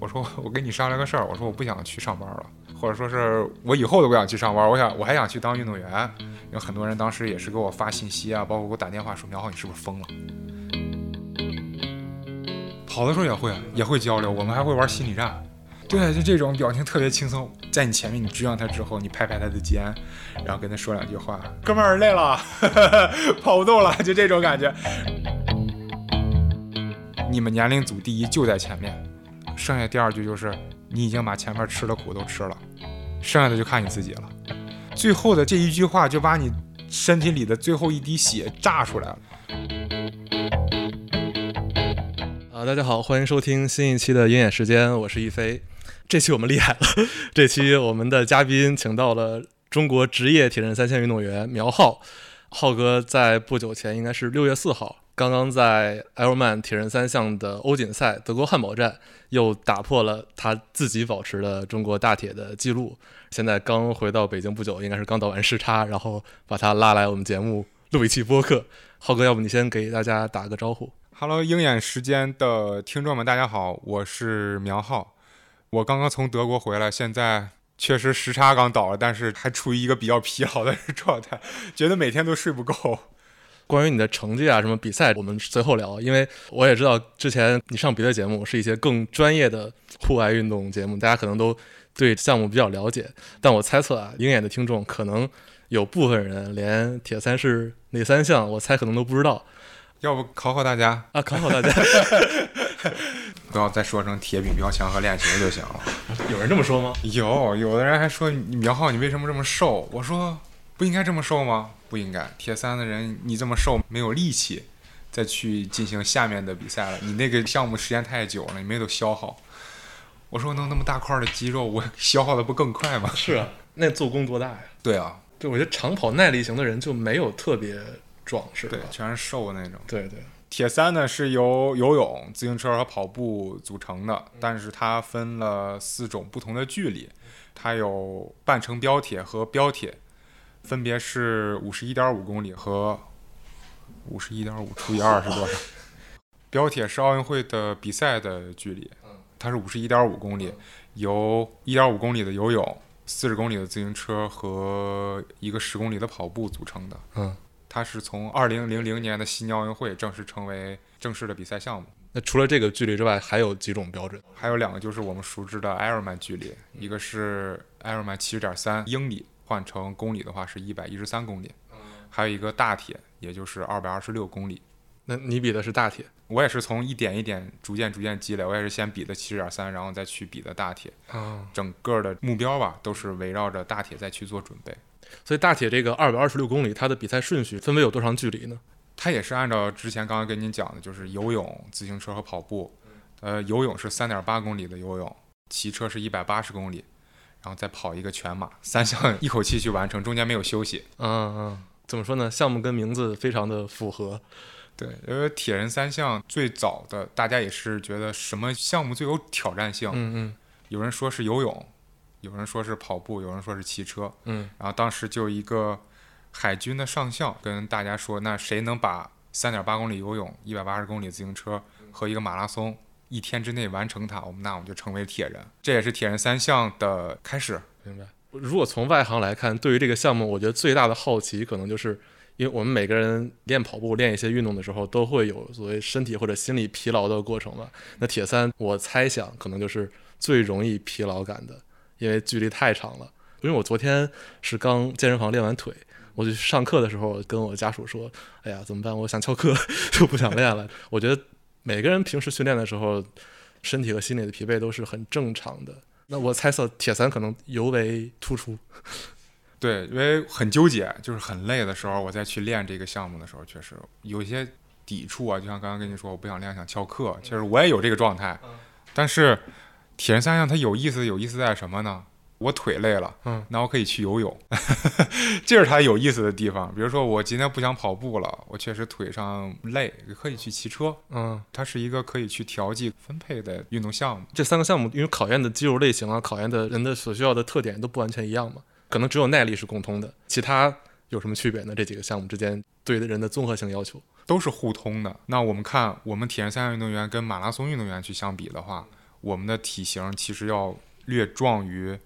我说我跟你商量个事儿，我说我不想去上班了，或者说是我以后都不想去上班，我想我还想去当运动员。有很多人当时也是给我发信息啊，包括给我打电话说苗浩你是不是疯了？跑的时候也会也会交流，我们还会玩心理战。对，就这种表情特别轻松，在你前面你追上他之后，你拍拍他的肩，然后跟他说两句话，哥们儿累了，跑不动了，就这种感觉。你们年龄组第一就在前面，剩下第二句就是你已经把前面吃的苦都吃了，剩下的就看你自己了。最后的这一句话就把你身体里的最后一滴血炸出来了。啊，大家好，欢迎收听新一期的鹰眼时间，我是一飞。这期我们厉害了，这期我们的嘉宾请到了中国职业铁人三项运动员苗浩。浩哥在不久前，应该是六月四号。刚刚在 Ironman 铁人三项的欧锦赛德国汉堡站，又打破了他自己保持的中国大铁的记录。现在刚回到北京不久，应该是刚倒完时差，然后把他拉来我们节目录一期播客。浩哥，要不你先给大家打个招呼？Hello，鹰眼时间的听众们，大家好，我是苗浩。我刚刚从德国回来，现在确实时差刚倒了，但是还处于一个比较疲劳的状态，觉得每天都睡不够。关于你的成绩啊，什么比赛，我们随后聊。因为我也知道之前你上别的节目是一些更专业的户外运动节目，大家可能都对项目比较了解。但我猜测啊，鹰眼的听众可能有部分人连铁三是哪三项，我猜可能都不知道。要不考考大家啊？考考大家，不要再说成铁比苗强和练球就行了。有人这么说吗？有，有的人还说苗浩你为什么这么瘦？我说不应该这么瘦吗？不应该，铁三的人你这么瘦，没有力气再去进行下面的比赛了。你那个项目时间太久了，你没有消耗。我说弄那么大块的肌肉，我消耗的不更快吗？是啊，那做工多大呀？对啊，对，我觉得长跑耐力型的人就没有特别壮，是吧？对，全是瘦那种。对对。铁三呢是由游泳、自行车和跑步组成的，但是它分了四种不同的距离，它有半程标铁和标铁。分别是五十一点五公里和五十一点五除以二是多少？标铁是奥运会的比赛的距离，它是五十一点五公里，由一点五公里的游泳、四十公里的自行车和一个十公里的跑步组成的。嗯，它是从二零零零年的悉尼奥运会正式成为正式的比赛项目。那除了这个距离之外，还有几种标准？还有两个就是我们熟知的 Ironman 距离，一个是 Ironman 七十点三英里。换成公里的话是一百一十三公里，还有一个大铁，也就是二百二十六公里。那你比的是大铁，我也是从一点一点逐渐逐渐积累，我也是先比的七十点三，然后再去比的大铁。整个的目标吧，都是围绕着大铁再去做准备。所以大铁这个二百二十六公里，它的比赛顺序分为有多长距离呢？它也是按照之前刚刚跟您讲的，就是游泳、自行车和跑步。呃，游泳是三点八公里的游泳，骑车是一百八十公里。然后再跑一个全马，三项 一口气去完成，中间没有休息。嗯嗯，怎么说呢？项目跟名字非常的符合。对，因为铁人三项最早的大家也是觉得什么项目最有挑战性？嗯嗯。有人说是游泳，有人说是跑步，有人说是骑车。嗯。然后当时就一个海军的上校跟大家说：“那谁能把三点八公里游泳、一百八十公里自行车和一个马拉松？”一天之内完成它，我们那我们就成为铁人，这也是铁人三项的开始。明白。如果从外行来看，对于这个项目，我觉得最大的好奇可能就是，因为我们每个人练跑步、练一些运动的时候，都会有所谓身体或者心理疲劳的过程嘛。那铁三，我猜想可能就是最容易疲劳感的，因为距离太长了。因为我昨天是刚健身房练完腿，我就上课的时候跟我家属说：“哎呀，怎么办？我想翘课，就不想练了。”我觉得。每个人平时训练的时候，身体和心理的疲惫都是很正常的。那我猜测铁三可能尤为突出。对，因为很纠结，就是很累的时候，我再去练这个项目的时候，确实有些抵触啊。就像刚刚跟你说，我不想练，想翘课。其实我也有这个状态。但是铁人三项它有意思，有意思在什么呢？我腿累了，嗯，那我可以去游泳，这是它有意思的地方。比如说，我今天不想跑步了，我确实腿上累，可以去骑车，嗯，它是一个可以去调剂分配的运动项目。这三个项目因为考验的肌肉类型啊，考验的人的所需要的特点都不完全一样嘛，可能只有耐力是共通的，其他有什么区别呢？这几个项目之间对人的综合性要求都是互通的。那我们看，我们铁人三项运动员跟马拉松运动员去相比的话。我们的体型其实要略壮于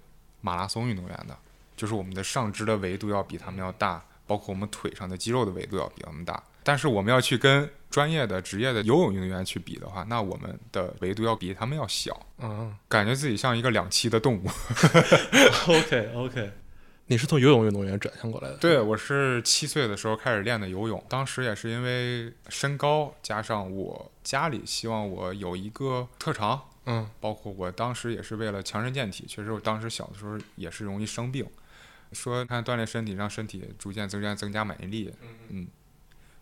马拉松运动员的，就是我们的上肢的维度要比他们要大，包括我们腿上的肌肉的维度要比他们大。但是我们要去跟专业的职业的游泳运动员去比的话，那我们的维度要比他们要小，嗯感觉自己像一个两栖的动物。OK OK，你是从游泳运动员转向过来的？对，我是七岁的时候开始练的游泳，当时也是因为身高，加上我家里希望我有一个特长，嗯包括我当时也是为了强身健体，确实我当时小的时候也是容易生病，说看锻炼身体让身体逐渐增加增加免疫力，嗯，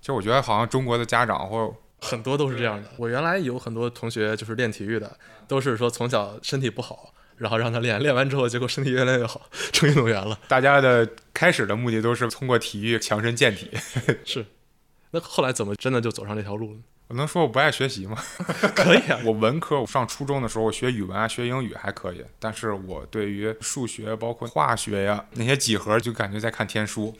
其实我觉得好像中国的家长或很多都是这样的。我原来有很多同学就是练体育的，都是说从小身体不好，然后让他练，练完之后结果身体越来越好，成运动员了。大家的开始的目的都是通过体育强身健体。是，那后来怎么真的就走上这条路了？我能说我不爱学习吗？可以啊，我文科，我上初中的时候，我学语文啊，学英语还可以，但是我对于数学，包括化学呀、那些几何，就感觉在看天书。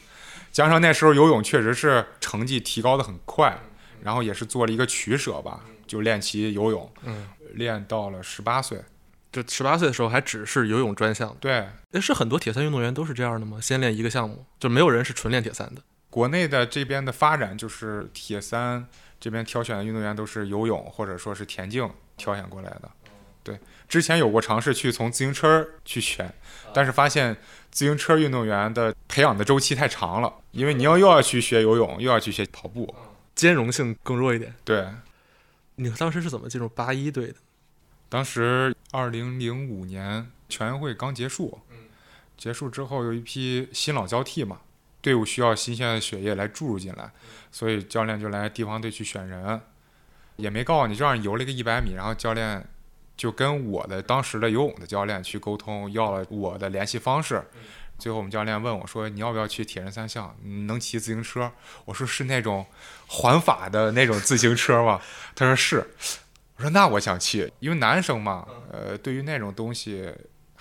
加上那时候游泳确实是成绩提高的很快，然后也是做了一个取舍吧，就练习游泳，嗯，练到了十八岁。就十八岁的时候还只是游泳专项。对，诶，是很多铁三运动员都是这样的吗？先练一个项目，就没有人是纯练铁三的。国内的这边的发展就是铁三这边挑选的运动员都是游泳或者说是田径挑选过来的。对，之前有过尝试去从自行车去选，但是发现自行车运动员的培养的周期太长了，因为你要又要去学游泳，又要去学跑步。兼容性更弱一点。对，你当时是怎么进入八一队的？当时二零零五年全运会刚结束，结束之后有一批新老交替嘛，队伍需要新鲜的血液来注入进来，所以教练就来地方队去选人，也没告诉你，就让你游了一个一百米，然后教练就跟我的当时的游泳的教练去沟通，要了我的联系方式。最后我们教练问我说：“你要不要去铁人三项？你能骑自行车？”我说：“是那种环法的那种自行车吗？”他说：“是。”我说：“那我想去，因为男生嘛，呃，对于那种东西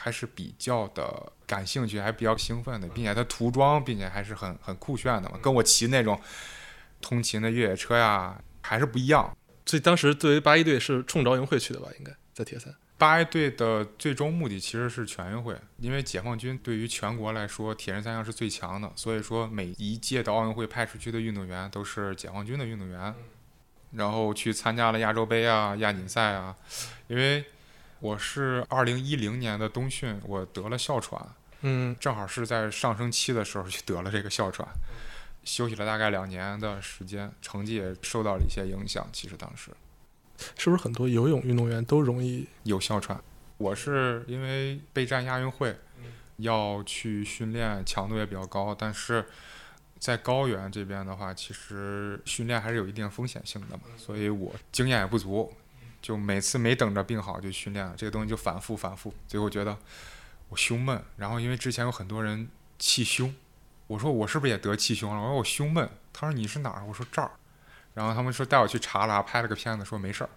还是比较的感兴趣，还比较兴奋的，并且它涂装，并且还是很很酷炫的嘛，跟我骑那种通勤的越野车呀还是不一样。所以当时对于八一队是冲着奥运会去的吧？应该在铁三。八一队的最终目的其实是全运会，因为解放军对于全国来说，铁人三项是最强的，所以说每一届的奥运会派出去的运动员都是解放军的运动员，然后去参加了亚洲杯啊、亚锦赛啊。因为我是二零一零年的冬训，我得了哮喘，嗯，正好是在上升期的时候就得了这个哮喘，休息了大概两年的时间，成绩也受到了一些影响。其实当时。是不是很多游泳运动员都容易？有哮喘。我是因为备战亚运会，要去训练，强度也比较高，但是在高原这边的话，其实训练还是有一定风险性的嘛，所以我经验也不足，就每次没等着病好就训练了，这个东西就反复反复，最后觉得我胸闷，然后因为之前有很多人气胸，我说我是不是也得气胸了？我说我胸闷，他说你是哪儿？我说这儿。然后他们说带我去查了，拍了个片子，说没事儿。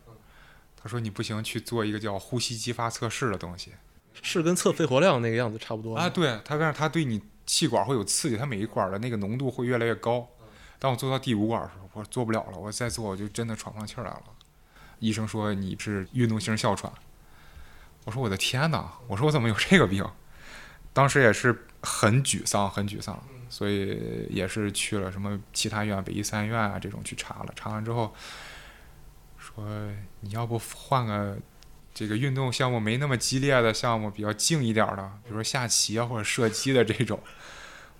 他说你不行，去做一个叫呼吸激发测试的东西是跟测肺活量那个样子差不多吗啊。对，他但是他对你气管会有刺激，他每一管的那个浓度会越来越高。当我做到第五管的时候，我做不了了，我再做我就真的喘不上气儿来了。医生说你是运动性哮喘。我说我的天哪！我说我怎么有这个病？当时也是很沮丧，很沮丧，所以也是去了什么其他医院，北医三院啊这种去查了。查完之后说你要不换个这个运动项目没那么激烈的项目，比较静一点的，比如说下棋啊或者射击的这种。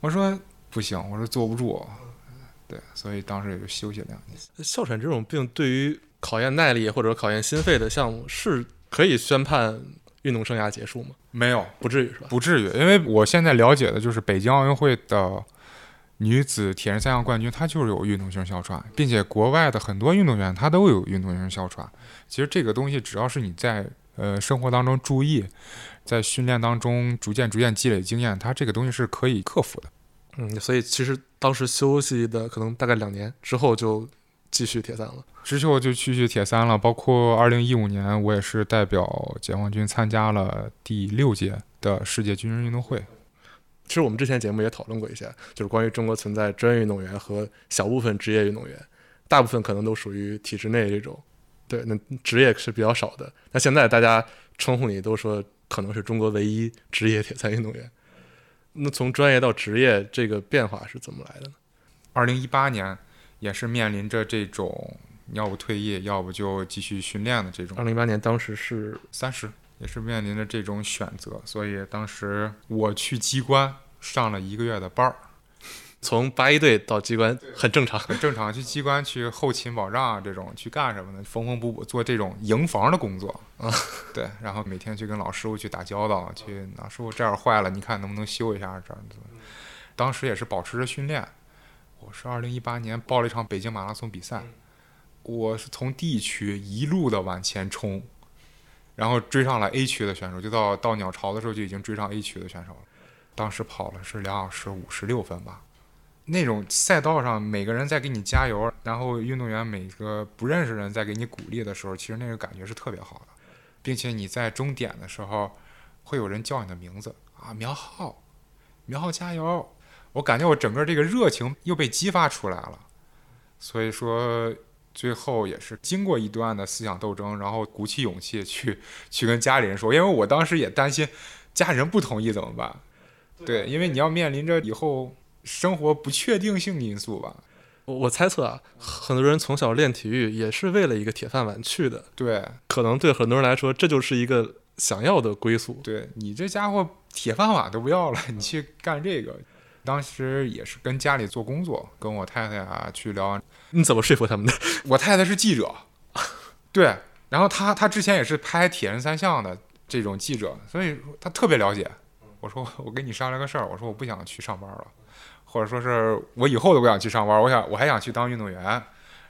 我说不行，我说坐不住。对，所以当时也就休息了两年。哮喘这种病对于考验耐力或者考验心肺的项目是可以宣判运动生涯结束吗？没有，不至于是吧？不至于，因为我现在了解的就是北京奥运会的女子铁人三项冠军，她就是有运动性哮喘，并且国外的很多运动员她都有运动性哮喘。其实这个东西只要是你在呃生活当中注意，在训练当中逐渐逐渐积累经验，它这个东西是可以克服的。嗯，所以其实当时休息的可能大概两年之后就继续铁三了。之后就继续铁三了，包括二零一五年，我也是代表解放军参加了第六届的世界军人运动会。其实我们之前节目也讨论过一些，就是关于中国存在专业运动员和小部分职业运动员，大部分可能都属于体制内这种，对，那职业是比较少的。那现在大家称呼你都说可能是中国唯一职业铁三运动员。那从专业到职业，这个变化是怎么来的呢？二零一八年也是面临着这种要不退役，要不就继续训练的这种。二零一八年当时是三十，也是面临着这种选择，所以当时我去机关上了一个月的班儿。从八一队到机关很正常，很正常。去机关去后勤保障啊这种去干什么呢？缝缝补补做这种营房的工作 啊。对，然后每天去跟老师傅去打交道，去老师傅这儿坏了，你看能不能修一下这样子。当时也是保持着训练。我是二零一八年报了一场北京马拉松比赛，我是从 D 区一路的往前冲，然后追上了 A 区的选手，就到到鸟巢的时候就已经追上 A 区的选手了。当时跑了是两小时五十六分吧。那种赛道上每个人在给你加油，然后运动员每个不认识人在给你鼓励的时候，其实那个感觉是特别好的，并且你在终点的时候，会有人叫你的名字啊，苗浩，苗浩加油！我感觉我整个这个热情又被激发出来了，所以说最后也是经过一段的思想斗争，然后鼓起勇气去去跟家里人说，因为我当时也担心家人不同意怎么办，对，因为你要面临着以后。生活不确定性因素吧，我我猜测啊，很多人从小练体育也是为了一个铁饭碗去的。对，可能对很多人来说，这就是一个想要的归宿。对你这家伙铁饭碗都不要了，你去干这个。当时也是跟家里做工作，跟我太太啊去聊。你怎么说服他们的？我太太是记者，对，然后她她之前也是拍铁人三项的这种记者，所以她特别了解。我说我跟你商量个事儿，我说我不想去上班了。或者说是我以后都不想去上班，我想我还想去当运动员，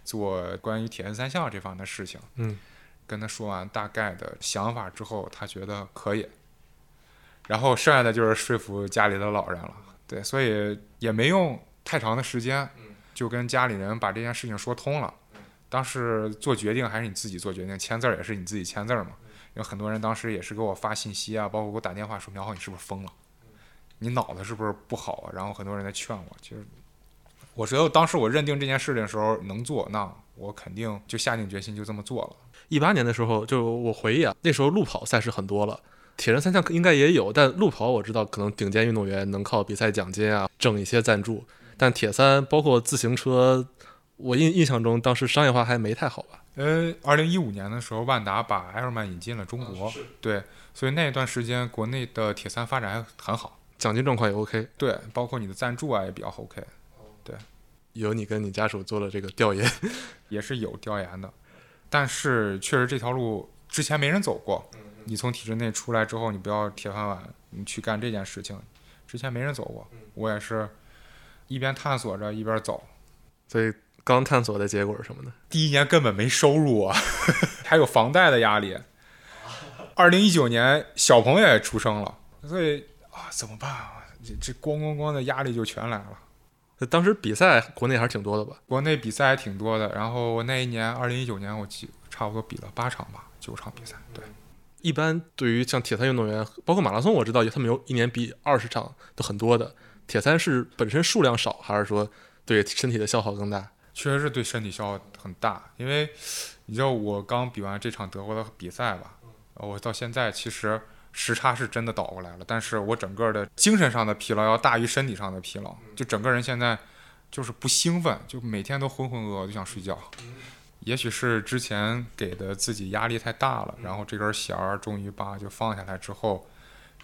做关于铁人三项这方面的事情。嗯，跟他说完大概的想法之后，他觉得可以，然后剩下的就是说服家里的老人了。对，所以也没用太长的时间，就跟家里人把这件事情说通了。当时做决定还是你自己做决定，签字儿也是你自己签字儿嘛。有很多人当时也是给我发信息啊，包括给我打电话说：“苗浩，你是不是疯了？”你脑子是不是不好啊？然后很多人在劝我，其实我觉得当时我认定这件事情的时候能做，那我肯定就下定决心就这么做了。一八年的时候，就我回忆啊，那时候路跑赛事很多了，铁人三项应该也有，但路跑我知道可能顶尖运动员能靠比赛奖金啊挣一些赞助，但铁三包括自行车，我印印象中当时商业化还没太好吧？呃，二零一五年的时候，万达把埃尔曼引进了中国，对，所以那一段时间国内的铁三发展还很好。奖金状况也 OK，对，包括你的赞助啊也比较 OK，对，有你跟你家属做了这个调研，也是有调研的，但是确实这条路之前没人走过。你从体制内出来之后，你不要铁饭碗，你去干这件事情，之前没人走过。我也是一边探索着一边走，所以刚探索的结果是什么呢？第一年根本没收入啊，还有房贷的压力。二零一九年小朋友也出生了，所以。啊，怎么办啊？这这咣咣咣的压力就全来了。当时比赛国内还是挺多的吧？国内比赛还挺多的。然后那一年，二零一九年，我记差不多比了八场吧，九场比赛。对，一般对于像铁三运动员，包括马拉松，我知道他们有一年比二十场都很多的。铁三是本身数量少，还是说对身体的消耗更大？确实是对身体消耗很大，因为你知道我刚比完这场德国的比赛吧，我到现在其实。时差是真的倒过来了，但是我整个的精神上的疲劳要大于身体上的疲劳，就整个人现在就是不兴奋，就每天都浑浑噩噩，就想睡觉。也许是之前给的自己压力太大了，然后这根弦儿终于把就放下来之后，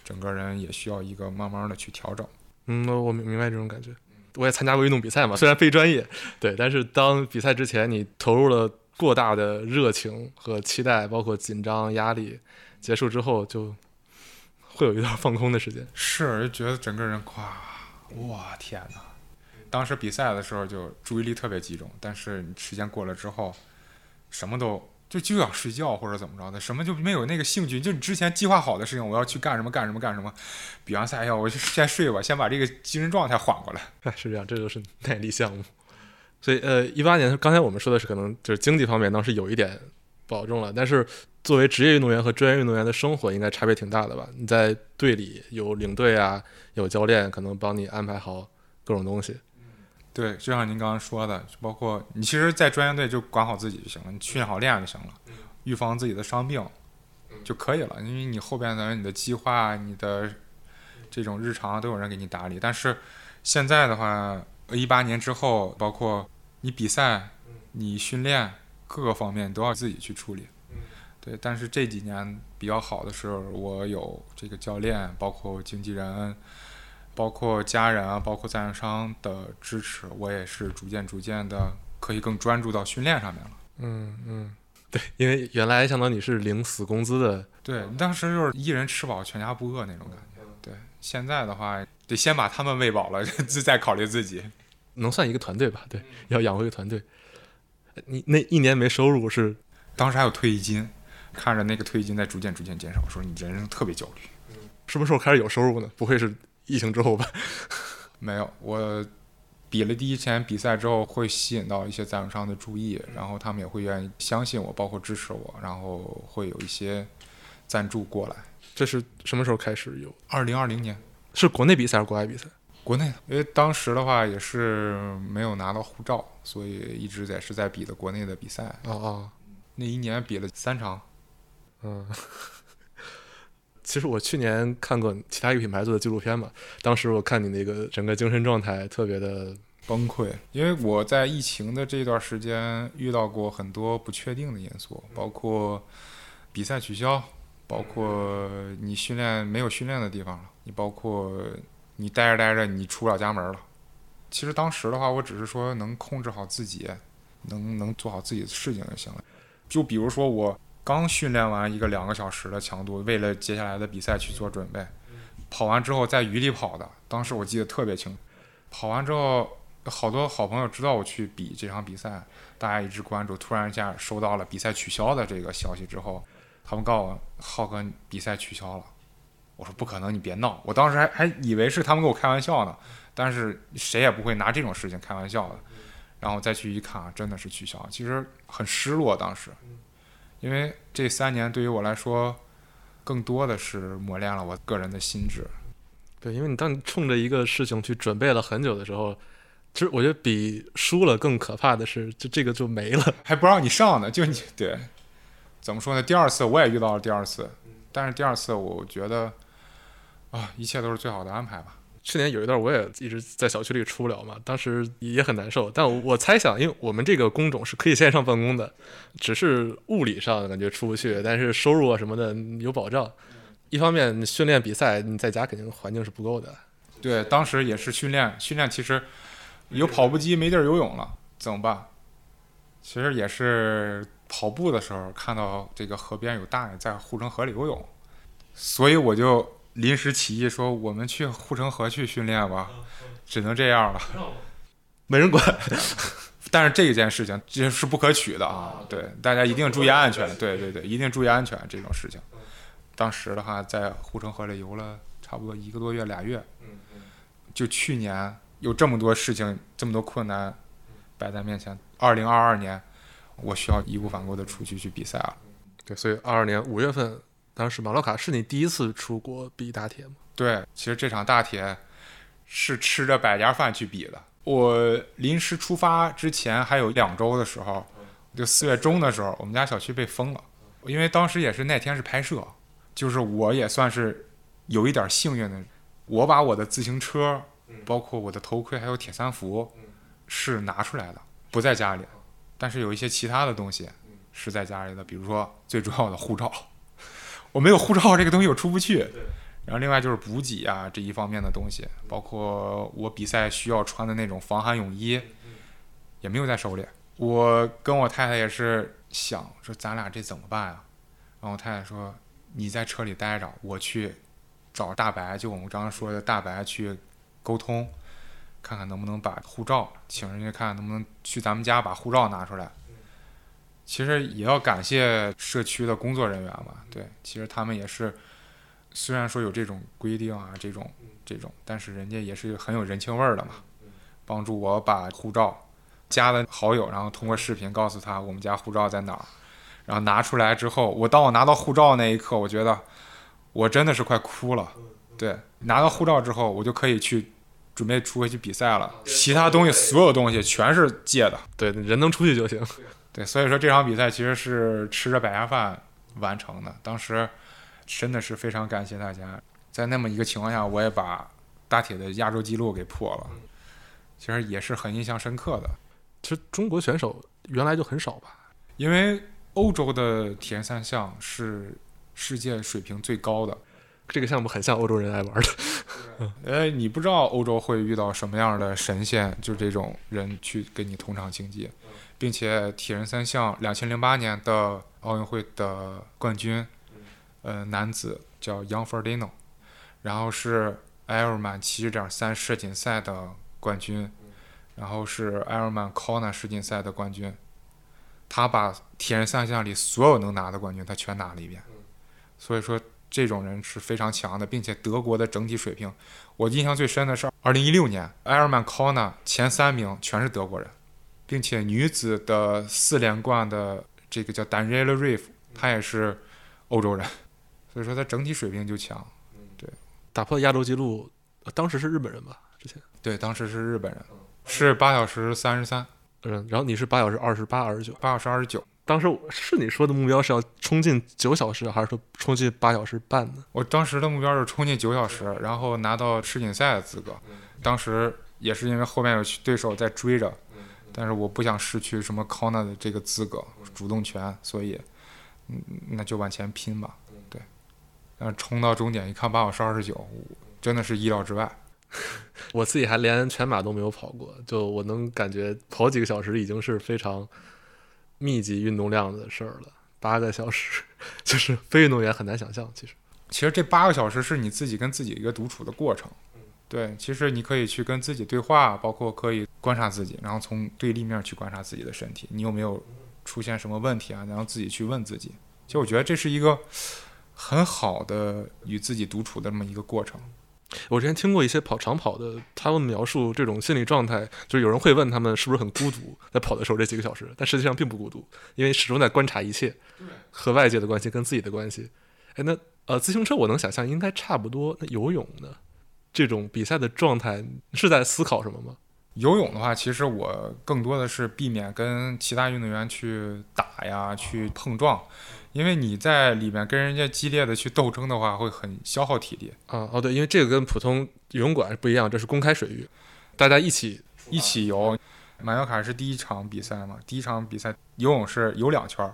整个人也需要一个慢慢的去调整。嗯，我明明白这种感觉。我也参加过运动比赛嘛，虽然非专业，对，但是当比赛之前你投入了过大的热情和期待，包括紧张压力，结束之后就。会有一段放空的时间，是就觉得整个人夸，哇天哪！当时比赛的时候就注意力特别集中，但是时间过了之后，什么都就就想睡觉或者怎么着的，什么就没有那个兴趣。就你之前计划好的事情，我要去干什么干什么干什么，比完赛哎呀，我就先睡吧，先把这个精神状态缓过来。是这样，这就是耐力项目。所以呃，一八年刚才我们说的是可能就是经济方面当时有一点保证了，但是。作为职业运动员和专业运动员的生活应该差别挺大的吧？你在队里有领队啊，有教练，可能帮你安排好各种东西。对，就像您刚刚说的，包括你其实，在专业队就管好自己就行了，你训练好练就行了，预防自己的伤病，就可以了，因为你后边的你的计划、你的这种日常都有人给你打理。但是现在的话，一八年之后，包括你比赛、你训练各个方面都要自己去处理。对，但是这几年比较好的是，我有这个教练，包括经纪人，包括家人啊，包括赞助商的支持，我也是逐渐逐渐的可以更专注到训练上面了。嗯嗯，对，因为原来相当于你是领死工资的，对，当时就是一人吃饱全家不饿那种感觉。对，现在的话得先把他们喂饱了，再考虑自己。能算一个团队吧？对，要养活一个团队。你那一年没收入是？当时还有退役金。看着那个退役金在逐渐逐渐减少，说你人生特别焦虑，什么时候开始有收入呢？不会是疫情之后吧？没有，我比了第一天比赛之后，会吸引到一些赞助商的注意，然后他们也会愿意相信我，包括支持我，然后会有一些赞助过来。这是什么时候开始有？二零二零年，是国内比赛还是国外比赛？国内，因为当时的话也是没有拿到护照，所以一直在是在比的国内的比赛。哦哦，那一年比了三场。嗯，其实我去年看过其他一个品牌做的纪录片嘛，当时我看你那个整个精神状态特别的崩溃，因为我在疫情的这段时间遇到过很多不确定的因素，包括比赛取消，包括你训练没有训练的地方了，你包括你待着待着你出不了家门了。其实当时的话，我只是说能控制好自己，能能做好自己的事情就行了。就比如说我。刚训练完一个两个小时的强度，为了接下来的比赛去做准备。跑完之后在雨里跑的，当时我记得特别清。跑完之后，好多好朋友知道我去比这场比赛，大家一直关注。突然一下收到了比赛取消的这个消息之后，他们告诉我浩哥比赛取消了。我说不可能，你别闹。我当时还还以为是他们跟我开玩笑呢，但是谁也不会拿这种事情开玩笑的。然后再去一看，真的是取消。其实很失落，当时。因为这三年对于我来说，更多的是磨练了我个人的心智。对，因为你当你冲着一个事情去准备了很久的时候，其实我觉得比输了更可怕的是，就这个就没了，还不让你上呢。就你对，怎么说呢？第二次我也遇到了第二次，但是第二次我觉得，啊，一切都是最好的安排吧。去年有一段我也一直在小区里出不了嘛，当时也很难受。但我猜想，因为我们这个工种是可以线上办公的，只是物理上感觉出不去，但是收入啊什么的有保障。一方面训练比赛，你在家肯定环境是不够的。对，当时也是训练，训练其实有跑步机没地儿游泳了，怎么办？其实也是跑步的时候看到这个河边有大爷在护城河里游泳，所以我就。临时起意说：“我们去护城河去训练吧，只能这样了，没人管。但是这件事情这是不可取的啊！对，大家一定注意安全。对对对，一定注意安全这种事情。当时的话，在护城河里游了差不多一个多月、俩月。就去年有这么多事情、这么多困难摆在面前，二零二二年我需要义无反顾的出去去比赛了。对，所以二二年五月份。”当时马洛卡是你第一次出国比大铁吗？对，其实这场大铁是吃着百家饭去比的。我临时出发之前还有两周的时候，就四月中的时候，我们家小区被封了，因为当时也是那天是拍摄，就是我也算是有一点幸运的，我把我的自行车，包括我的头盔还有铁三服是拿出来的，不在家里，但是有一些其他的东西是在家里的，比如说最重要的护照。我没有护照，这个东西我出不去。然后另外就是补给啊这一方面的东西，包括我比赛需要穿的那种防寒泳衣，也没有在手里。我跟我太太也是想说，咱俩这怎么办啊？然后我太太说，你在车里待着，我去找大白，就我们刚刚说的大白去沟通，看看能不能把护照，请人家看看能不能去咱们家把护照拿出来。其实也要感谢社区的工作人员嘛，对，其实他们也是，虽然说有这种规定啊，这种这种，但是人家也是很有人情味儿的嘛，帮助我把护照加了好友，然后通过视频告诉他我们家护照在哪儿，然后拿出来之后，我当我拿到护照那一刻，我觉得我真的是快哭了，对，拿到护照之后，我就可以去准备出回去比赛了，其他东西所有东西全是借的，对，人能出去就行。对，所以说这场比赛其实是吃着百家饭完成的。当时真的是非常感谢大家，在那么一个情况下，我也把大铁的亚洲纪录给破了，其实也是很印象深刻的。其实中国选手原来就很少吧，因为欧洲的铁人三项是世界水平最高的。这个项目很像欧洲人爱玩的。呃，你不知道欧洲会遇到什么样的神仙，就这种人去跟你同场竞技，并且铁人三项两千零八年的奥运会的冠军，呃，男子叫 Young Ferdinand，然后是埃尔曼七十点三世锦赛的冠军，然后是埃尔曼 Kona 世锦赛的冠军，他把铁人三项里所有能拿的冠军他全拿了一遍，所以说。这种人是非常强的，并且德国的整体水平，我印象最深的是二零一六年埃尔曼 Kona 前三名全是德国人，并且女子的四连冠的这个叫 Daniela Riff，她也是欧洲人，所以说她整体水平就强。对，打破亚洲纪录，当时是日本人吧？之前对，当时是日本人，是八小时三十三。嗯，然后你是八小时二十八、二十九，八小时二十九。当时是你说的目标是要冲进九小时，还是说冲进八小时半呢？我当时的目标是冲进九小时，然后拿到世锦赛的资格。当时也是因为后面有对手在追着，但是我不想失去什么 Kona 的这个资格、主动权，所以，嗯，那就往前拼吧。对，但冲到终点一看，八小时二十九，真的是意料之外。我自己还连全马都没有跑过，就我能感觉跑几个小时已经是非常。密集运动量的事儿了，八个小时 就是非运动员很难想象。其实，其实这八个小时是你自己跟自己一个独处的过程。对，其实你可以去跟自己对话，包括可以观察自己，然后从对立面去观察自己的身体，你有没有出现什么问题啊？然后自己去问自己。其实我觉得这是一个很好的与自己独处的这么一个过程。我之前听过一些跑长跑的，他们描述这种心理状态，就是有人会问他们是不是很孤独，在跑的时候这几个小时，但实际上并不孤独，因为始终在观察一切，和外界的关系跟自己的关系。哎，那呃，自行车我能想象应该差不多。那游泳呢？这种比赛的状态是在思考什么吗？游泳的话，其实我更多的是避免跟其他运动员去打呀，去碰撞。因为你在里面跟人家激烈的去斗争的话，会很消耗体力啊。哦，对，因为这个跟普通游泳馆不一样，这是公开水域，大家一起一起游。马约卡是第一场比赛嘛？第一场比赛游泳是游两圈儿。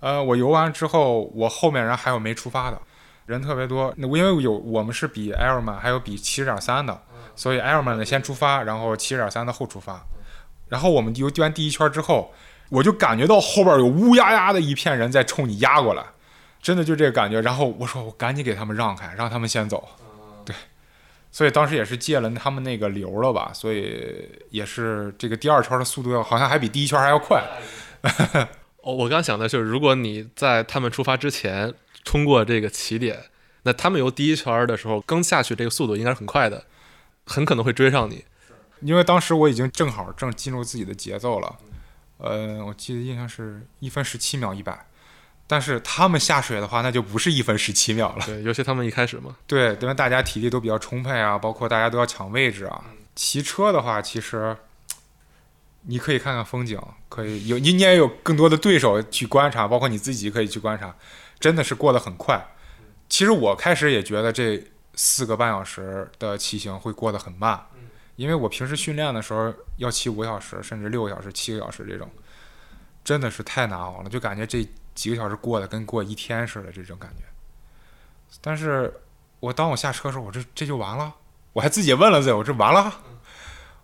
呃，我游完之后，我后面人还有没出发的，人特别多。那因为有我们是比埃尔曼，还有比七十点三的，所以埃尔曼的先出发，然后七十点三的后出发。然后我们游完第一圈之后。我就感觉到后边有乌压压的一片人在冲你压过来，真的就这个感觉。然后我说我赶紧给他们让开，让他们先走。对，所以当时也是借了他们那个流了吧，所以也是这个第二圈的速度要好像还比第一圈还要快。哦，我刚想的就是，如果你在他们出发之前通过这个起点，那他们游第一圈的时候刚下去，这个速度应该是很快的，很可能会追上你。因为当时我已经正好正进入自己的节奏了。呃，我记得印象是一分十七秒一百，但是他们下水的话，那就不是一分十七秒了。对，尤其他们一开始嘛。对，因为大家体力都比较充沛啊，包括大家都要抢位置啊。骑车的话，其实你可以看看风景，可以有你你也有更多的对手去观察，包括你自己可以去观察，真的是过得很快。其实我开始也觉得这四个半小时的骑行会过得很慢。因为我平时训练的时候要骑五个小时，甚至六个小时、七个小时这种，真的是太难熬了，就感觉这几个小时过得跟过一天似的这种感觉。但是我当我下车的时候，我这这就完了，我还自己问了自己，我这完了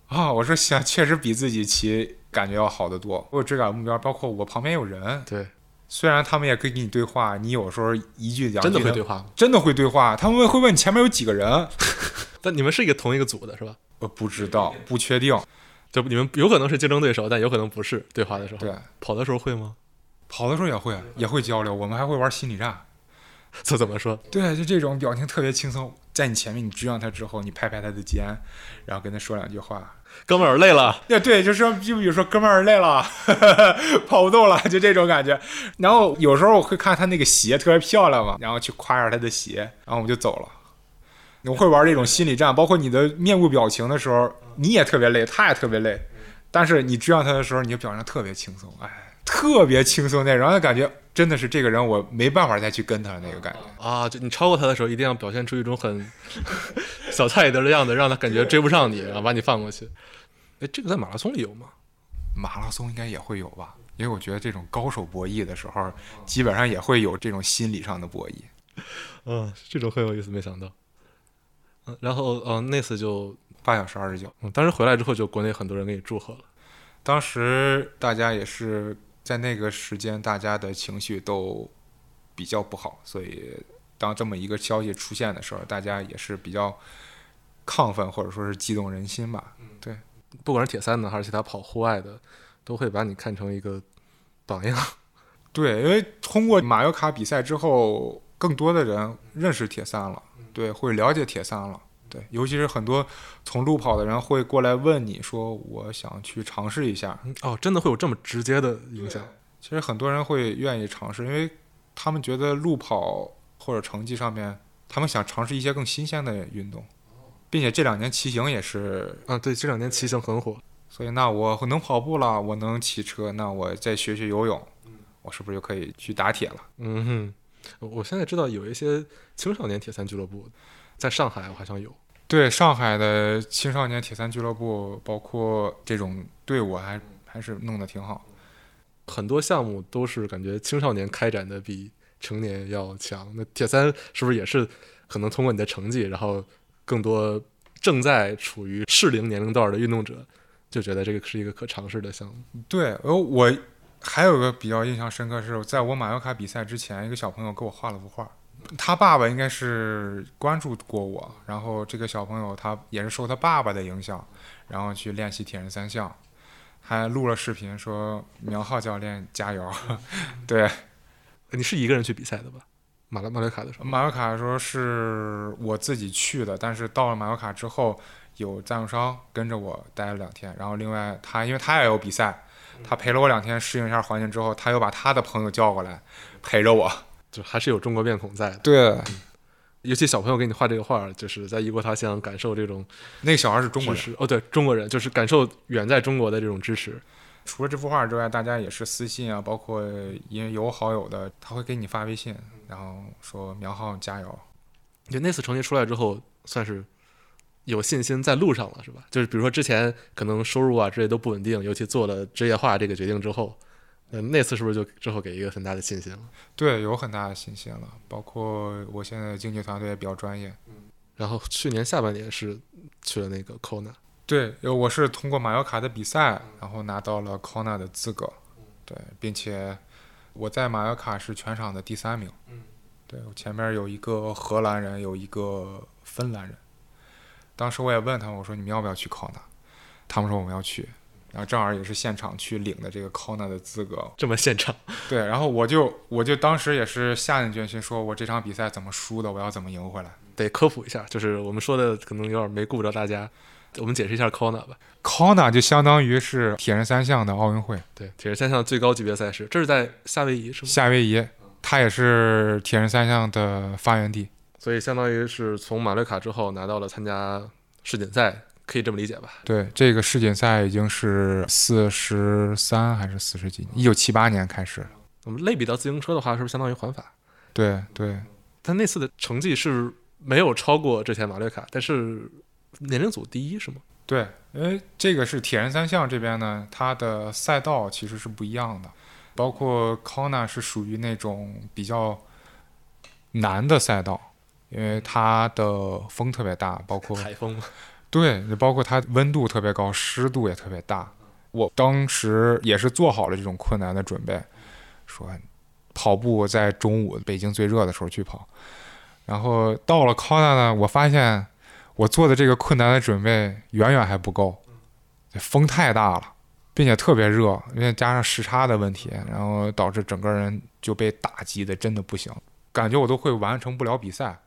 啊！我说想确实比自己骑感觉要好得多。我有追赶目标，包括我旁边有人，对，虽然他们也可以跟你对话，你有时候一句两句真的会对话，真的会对话，他们会问你前面有几个人。但你们是一个同一个组的是吧？我 不知道，不确定，就你们有可能是竞争对手，但有可能不是。对话的时候，对，跑的时候会吗？跑的时候也会，也会交流。我们还会玩心理战。这怎么说？对，就这种表情特别轻松，在你前面，你追上他之后，你拍拍他的肩，然后跟他说两句话。哥们儿累了。对对，就说就比如说哥们儿累了，跑不动了，就这种感觉。然后有时候我会看他那个鞋特别漂亮嘛，然后去夸一下他的鞋，然后我们就走了。你会玩这种心理战，包括你的面部表情的时候，你也特别累，他也特别累，但是你追上他的时候，你就表现特别轻松，哎，特别轻松那种，让他感觉真的是这个人我没办法再去跟他那个感觉。啊，就你超过他的时候，一定要表现出一种很 小菜一碟的样子，让他感觉追不上你，然后把你放过去。哎，这个在马拉松里有吗？马拉松应该也会有吧，因为我觉得这种高手博弈的时候，基本上也会有这种心理上的博弈。嗯，这种很有意思，没想到。嗯，然后嗯，那次就八小时二十九，嗯，当时回来之后，就国内很多人给你祝贺了。当时大家也是在那个时间，大家的情绪都比较不好，所以当这么一个消息出现的时候，大家也是比较亢奋，或者说是激动人心吧。对，不管是铁三的还是其他跑户外的，都会把你看成一个榜样。对，因为通过马约卡比赛之后，更多的人认识铁三了，对，会了解铁三了。对，尤其是很多从路跑的人会过来问你说：“我想去尝试一下。嗯哦，真的会有这么直接的影响？”其实很多人会愿意尝试，因为他们觉得路跑或者成绩上面，他们想尝试一些更新鲜的运动，并且这两年骑行也是，啊，对，这两年骑行很火。所以那我能跑步了，我能骑车，那我再学学游泳，我是不是就可以去打铁了？嗯哼，我现在知道有一些青少年铁三俱乐部，在上海好像有。对上海的青少年铁三俱乐部，包括这种队伍，还还是弄得挺好。很多项目都是感觉青少年开展的比成年要强。那铁三是不是也是可能通过你的成绩，然后更多正在处于适龄年龄段的运动者就觉得这个是一个可尝试的项目？对，呃，我还有个比较印象深刻是，在我马约卡比赛之前，一个小朋友给我画了幅画。他爸爸应该是关注过我，然后这个小朋友他也是受他爸爸的影响，然后去练习铁人三项，还录了视频说苗浩教练加油。对，你是一个人去比赛的吧？马拉马略卡的时候，马约卡的时候是我自己去的，但是到了马约卡之后，有赞助商跟着我待了两天，然后另外他因为他也有比赛，他陪了我两天适应一下环境之后，他又把他的朋友叫过来陪着我。就还是有中国面孔在的。对，尤其小朋友给你画这个画，就是在异国他乡感受这种那个小孩是中国支持哦，对，中国人就是感受远在中国的这种支持。除了这幅画之外，大家也是私信啊，包括因为有好友的，他会给你发微信，然后说苗浩加油。就那次成绩出来之后，算是有信心在路上了，是吧？就是比如说之前可能收入啊这些都不稳定，尤其做了职业化这个决定之后。嗯，那次是不是就之后给一个很大的信心了？对，有很大的信心了。包括我现在经纪团队也比较专业。嗯。然后去年下半年是去了那个 Kona。对，我是通过马约卡的比赛，然后拿到了 Kona 的资格。对，并且我在马约卡是全场的第三名。嗯。对我前面有一个荷兰人，有一个芬兰人。当时我也问他们，我说你们要不要去 Kona？他们说我们要去。然后正好也是现场去领的这个 Kona 的资格，这么现场？对，然后我就我就当时也是下定决心，说我这场比赛怎么输的，我要怎么赢回来。得科普一下，就是我们说的可能有点没顾着大家，我们解释一下 Kona 吧。Kona 就相当于是铁人三项的奥运会，对，铁人三项最高级别赛事，这是在夏威夷是吗？夏威夷，它也是铁人三项的发源地，所以相当于是从马略卡之后拿到了参加世锦赛。可以这么理解吧？对，这个世锦赛已经是四十三还是四十几？一九七八年开始。我们类比到自行车的话，是不是相当于环法？对对。他那次的成绩是没有超过之前马略卡，但是年龄组第一是吗？对，因为这个是铁人三项这边呢，它的赛道其实是不一样的。包括 Kona 是属于那种比较难的赛道，因为它的风特别大，包括台风。对，包括它温度特别高，湿度也特别大。我当时也是做好了这种困难的准备，说跑步在中午北京最热的时候去跑。然后到了康纳呢，我发现我做的这个困难的准备远远还不够，风太大了，并且特别热，因为加上时差的问题，然后导致整个人就被打击的真的不行，感觉我都会完成不了比赛。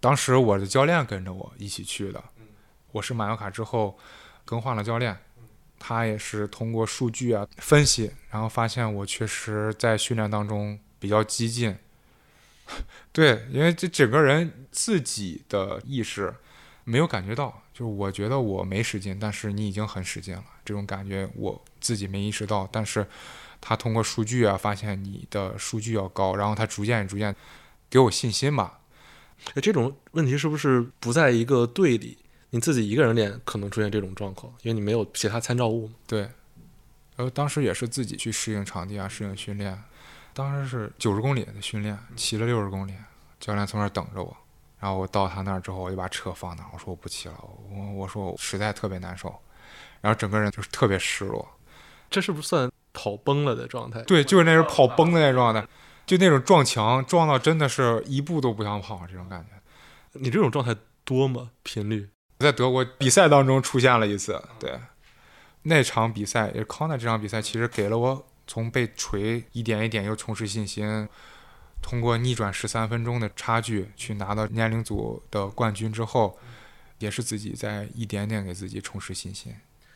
当时我的教练跟着我一起去的。我是马约卡之后更换了教练，他也是通过数据啊分析，然后发现我确实在训练当中比较激进。对，因为这整个人自己的意识没有感觉到，就是我觉得我没使劲，但是你已经很使劲了，这种感觉我自己没意识到。但是他通过数据啊，发现你的数据要高，然后他逐渐逐渐给我信心吧。哎，这种问题是不是不在一个队里，你自己一个人练可能出现这种状况，因为你没有其他参照物嘛？对，然后当时也是自己去适应场地啊，适应训练。当时是九十公里的训练，骑了六十公里，教练从那儿等着我。然后我到他那儿之后，我就把车放那儿，我说我不骑了，我我说我实在特别难受，然后整个人就是特别失落。这是不是算跑崩了的状态？对，就是那种跑崩的那状态，就那种撞墙撞到真的是一步都不想跑这种感觉。你这种状态多吗？频率？在德国比赛当中出现了一次，对，那场比赛也康纳这场比赛其实给了我从被锤一点一点又重拾信心。通过逆转十三分钟的差距去拿到年龄组的冠军之后，也是自己在一点点给自己重拾信心，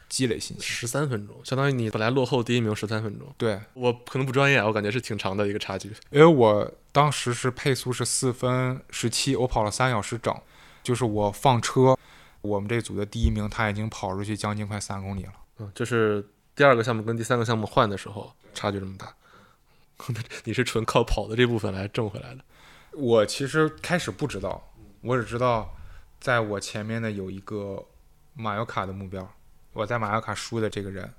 积累信心。十三分钟，相当于你本来落后第一名十三分钟。对我可能不专业，我感觉是挺长的一个差距。因为我当时是配速是四分十七，我跑了三小时整，就是我放车，我们这组的第一名他已经跑出去将近快三公里了。嗯，就是第二个项目跟第三个项目换的时候，差距这么大。你是纯靠跑的这部分来挣回来的。我其实开始不知道，我只知道在我前面的有一个马尤卡的目标，我在马尤卡输的这个人，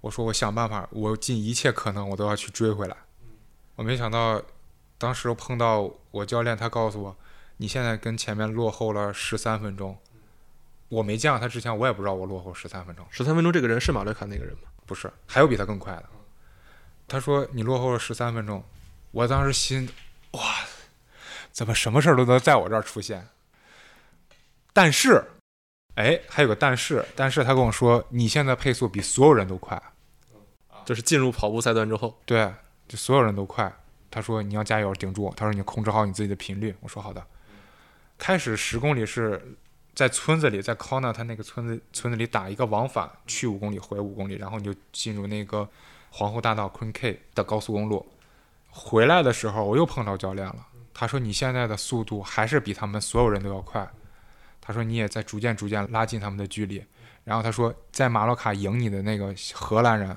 我说我想办法，我尽一切可能，我都要去追回来。我没想到，当时碰到我教练，他告诉我，你现在跟前面落后了十三分钟。我没见过他之前，我也不知道我落后十三分钟。十三分钟这个人是马略卡那个人吗？不是，还有比他更快的。他说你落后了十三分钟，我当时心，哇，怎么什么事儿都能在我这儿出现？但是，哎，还有个但是，但是他跟我说你现在配速比所有人都快，就是进入跑步赛段之后，对，就所有人都快。他说你要加油顶住，他说你控制好你自己的频率。我说好的。开始十公里是在村子里，在 Kona 他那个村子村子里打一个往返，去五公里回五公里，然后你就进入那个。皇后大道 Queen K 的高速公路，回来的时候我又碰到教练了。他说：“你现在的速度还是比他们所有人都要快。”他说：“你也在逐渐逐渐拉近他们的距离。”然后他说：“在马洛卡赢你的那个荷兰人，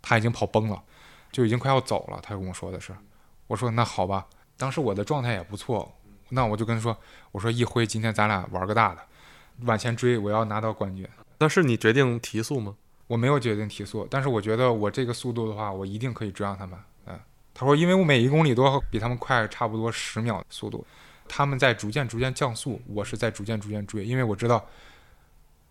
他已经跑崩了，就已经快要走了。”他跟我说的是。我说：“那好吧。”当时我的状态也不错，那我就跟他说：“我说一辉，今天咱俩玩个大的，往前追，我要拿到冠军。”那是你决定提速吗？我没有决定提速，但是我觉得我这个速度的话，我一定可以追上他们。嗯，他说，因为我每一公里都要比他们快差不多十秒的速度，他们在逐渐逐渐降速，我是在逐渐逐渐追，因为我知道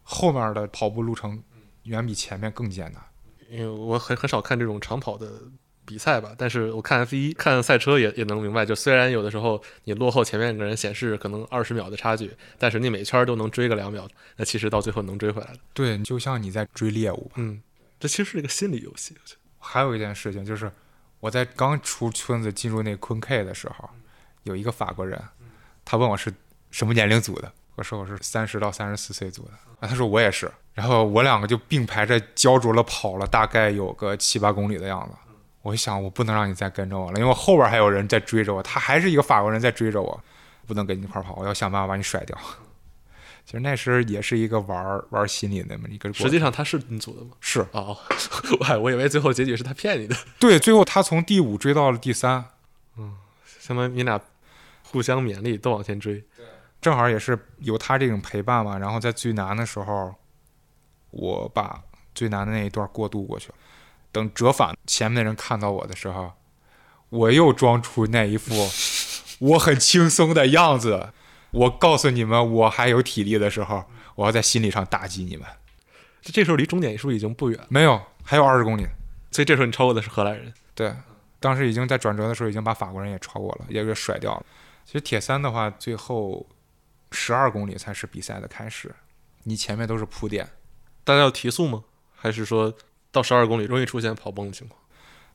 后面的跑步路程远比前面更艰难。因为我很很少看这种长跑的。比赛吧，但是我看 F 一看赛车也也能明白，就虽然有的时候你落后前面一个人显示可能二十秒的差距，但是你每圈都能追个两秒，那其实到最后能追回来的。对，就像你在追猎物。嗯，这其实是一个心理游戏。还有一件事情就是，我在刚出村子进入那昆 K 的时候，有一个法国人，他问我是什么年龄组的，我说我是三十到三十四岁组的，啊，他说我也是，然后我两个就并排着焦灼了跑了大概有个七八公里的样子。我想，我不能让你再跟着我了，因为我后边还有人在追着我，他还是一个法国人在追着我，不能跟你一块跑，我要想办法把你甩掉。其实那时也是一个玩玩心理的那么一个。实际上他是你组的吗？是哦，我我以为最后结局是他骗你的。对，最后他从第五追到了第三，嗯，相当于你俩互相勉励，都往前追。对，正好也是有他这种陪伴嘛，然后在最难的时候，我把最难的那一段过渡过去了。等折返前面的人看到我的时候，我又装出那一副 我很轻松的样子。我告诉你们，我还有体力的时候，我要在心理上打击你们。这时候离终点是不是已经不远？没有，还有二十公里。所以这时候你超过的是荷兰人。对，当时已经在转折的时候，已经把法国人也超过了，也给甩掉了。其实铁三的话，最后十二公里才是比赛的开始，你前面都是铺垫。大家要提速吗？还是说？到十二公里容易出现跑崩的情况，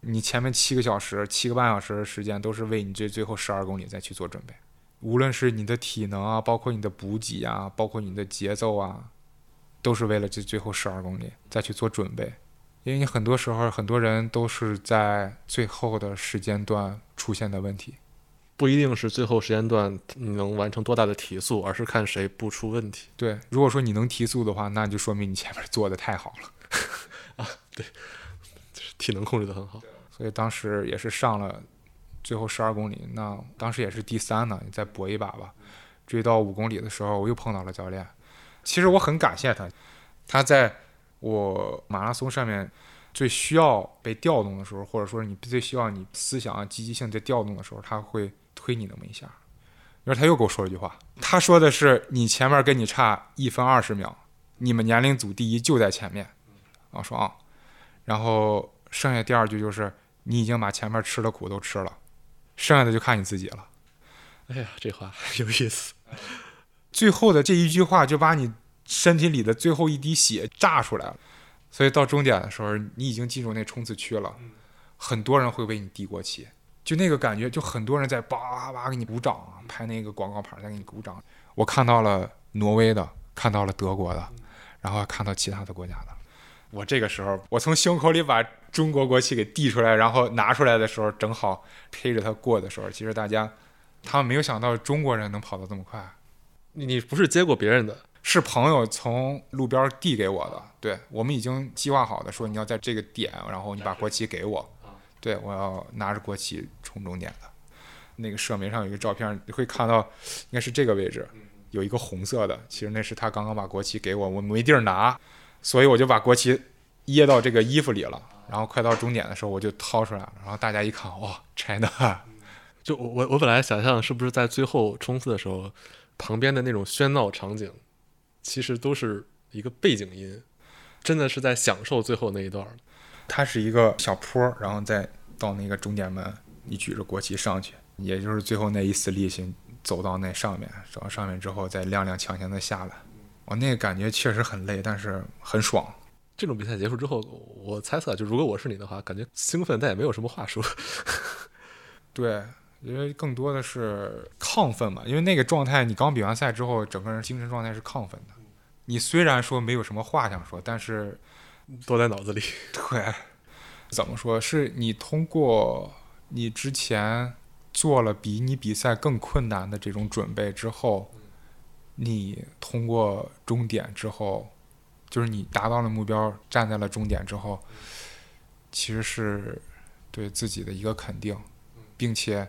你前面七个小时、七个半小时的时间都是为你这最后十二公里再去做准备，无论是你的体能啊，包括你的补给啊，包括你的节奏啊，都是为了这最后十二公里再去做准备。因为你很多时候很多人都是在最后的时间段出现的问题，不一定是最后时间段你能完成多大的提速，而是看谁不出问题。对，如果说你能提速的话，那就说明你前面做的太好了。啊，对，体能控制的很好。所以当时也是上了最后十二公里，那当时也是第三呢，你再搏一把吧。追到五公里的时候，我又碰到了教练。其实我很感谢他，他在我马拉松上面最需要被调动的时候，或者说你最需要你思想积极性在调动的时候，他会推你那么一下。然后他又给我说了一句话，他说的是：“你前面跟你差一分二十秒，你们年龄组第一就在前面。”我说啊，然后剩下第二句就是：“你已经把前面吃的苦都吃了，剩下的就看你自己了。”哎呀，这话有意思。最后的这一句话就把你身体里的最后一滴血炸出来了，所以到终点的时候，你已经进入那冲刺区了，很多人会为你递国旗，就那个感觉，就很多人在叭叭给你鼓掌，拍那个广告牌在给你鼓掌。我看到了挪威的，看到了德国的，然后看到其他的国家的。我这个时候，我从胸口里把中国国旗给递出来，然后拿出来的时候，正好披着它过的时候，其实大家。他们没有想到中国人能跑得这么快。你你不是接过别人的，是朋友从路边递给我的。对我们已经计划好的，说你要在这个点，然后你把国旗给我。对我要拿着国旗冲终点的。那个社媒上有一个照片，你会看到，应该是这个位置有一个红色的，其实那是他刚刚把国旗给我，我没地儿拿，所以我就把国旗掖到这个衣服里了。然后快到终点的时候，我就掏出来了。然后大家一看，哇，China。就我我本来想象是不是在最后冲刺的时候，旁边的那种喧闹场景，其实都是一个背景音，真的是在享受最后那一段。它是一个小坡，然后再到那个终点门，你举着国旗上去，也就是最后那一丝力气走到那上面，走到上面之后再踉踉跄跄的下来。我那个感觉确实很累，但是很爽。这种比赛结束之后，我猜测就如果我是你的话，感觉兴奋但也没有什么话说。对。因为更多的是亢奋嘛，因为那个状态，你刚比完赛之后，整个人精神状态是亢奋的。你虽然说没有什么话想说，但是都在脑子里。对，怎么说是你通过你之前做了比你比赛更困难的这种准备之后，你通过终点之后，就是你达到了目标，站在了终点之后，其实是对自己的一个肯定。并且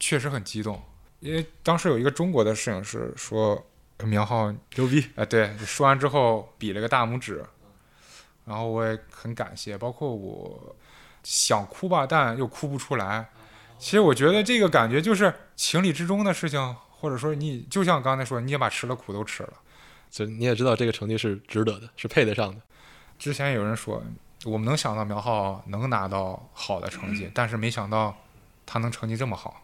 确实很激动，因为当时有一个中国的摄影师说：“苗浩牛逼！”啊，对，说完之后比了个大拇指，然后我也很感谢。包括我想哭吧，但又哭不出来。其实我觉得这个感觉就是情理之中的事情，或者说你就像刚才说，你也把吃的苦都吃了，就你也知道这个成绩是值得的，是配得上的。之前有人说，我们能想到苗浩能拿到好的成绩，但是没想到。他能成绩这么好，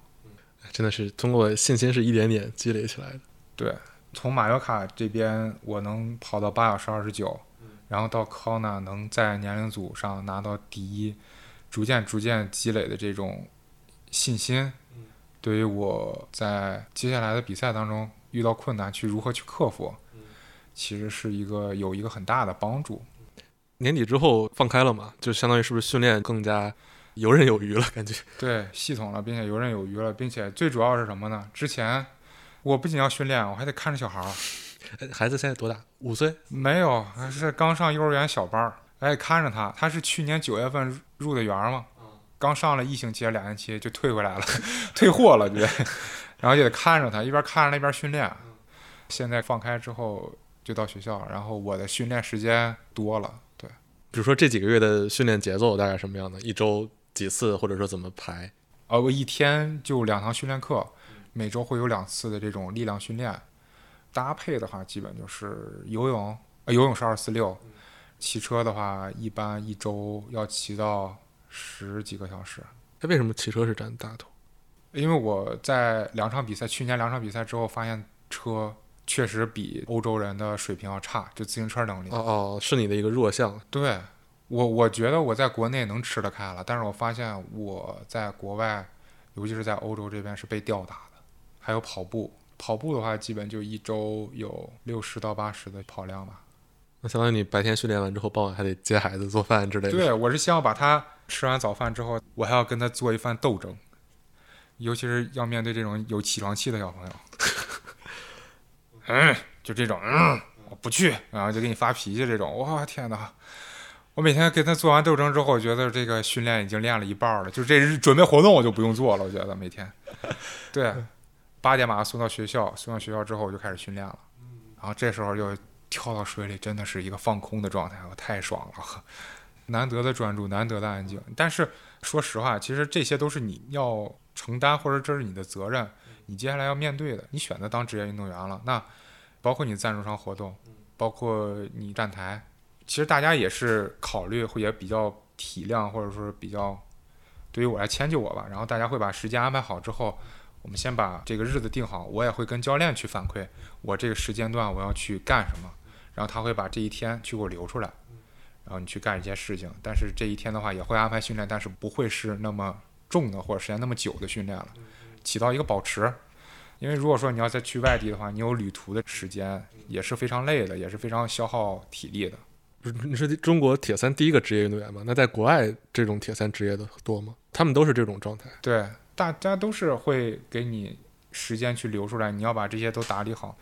真的是通过信心是一点点积累起来的。对，从马约卡这边我能跑到八小时二十九，然后到康纳能在年龄组上拿到第一，逐渐逐渐积累的这种信心，对于我在接下来的比赛当中遇到困难去如何去克服，其实是一个有一个很大的帮助。年底之后放开了嘛，就相当于是不是训练更加？游刃有余了，感觉 对系统了，并且游刃有余了，并且最主要是什么呢？之前我不仅要训练，我还得看着小孩儿。孩子现在多大？五岁？没有，是刚上幼儿园小班儿，哎看着他。他是去年九月份入的园嘛，刚上了一星期、两星期就退回来了，退货了，对。然后也得看着他，一边看着那边训练。现在放开之后就到学校，然后我的训练时间多了，对。比如说这几个月的训练节奏大概什么样的？一周？几次或者说怎么排？呃，我一天就两堂训练课，每周会有两次的这种力量训练。搭配的话，基本就是游泳，呃，游泳是二四六。骑车的话，一般一周要骑到十几个小时。他为什么骑车是占大头？因为我在两场比赛，去年两场比赛之后，发现车确实比欧洲人的水平要差，就自行车能力。哦哦，是你的一个弱项。对。我我觉得我在国内能吃得开了，但是我发现我在国外，尤其是在欧洲这边是被吊打的。还有跑步，跑步的话基本就一周有六十到八十的跑量吧。那相当于你白天训练完之后，傍晚还得接孩子、做饭之类的。对，我是希望把他吃完早饭之后，我还要跟他做一番斗争，尤其是要面对这种有起床气的小朋友。嗯，就这种，嗯，我不去，然后就给你发脾气这种。哇，天哪！我每天给他做完斗争之后，我觉得这个训练已经练了一半了，就这准备活动我就不用做了。我觉得每天，对，八点把他送到学校，送到学校之后我就开始训练了，然后这时候就跳到水里，真的是一个放空的状态，我太爽了，难得的专注，难得的安静。但是说实话，其实这些都是你要承担，或者这是你的责任，你接下来要面对的。你选择当职业运动员了，那包括你赞助商活动，包括你站台。其实大家也是考虑，会也比较体谅，或者说是比较对于我来迁就我吧。然后大家会把时间安排好之后，我们先把这个日子定好。我也会跟教练去反馈我这个时间段我要去干什么，然后他会把这一天去给我留出来，然后你去干一些事情。但是这一天的话也会安排训练，但是不会是那么重的或者时间那么久的训练了，起到一个保持。因为如果说你要再去外地的话，你有旅途的时间也是非常累的，也是非常消耗体力的。不是你是中国铁三第一个职业运动员吗？那在国外这种铁三职业的多吗？他们都是这种状态。对，大家都是会给你时间去留出来，你要把这些都打理好，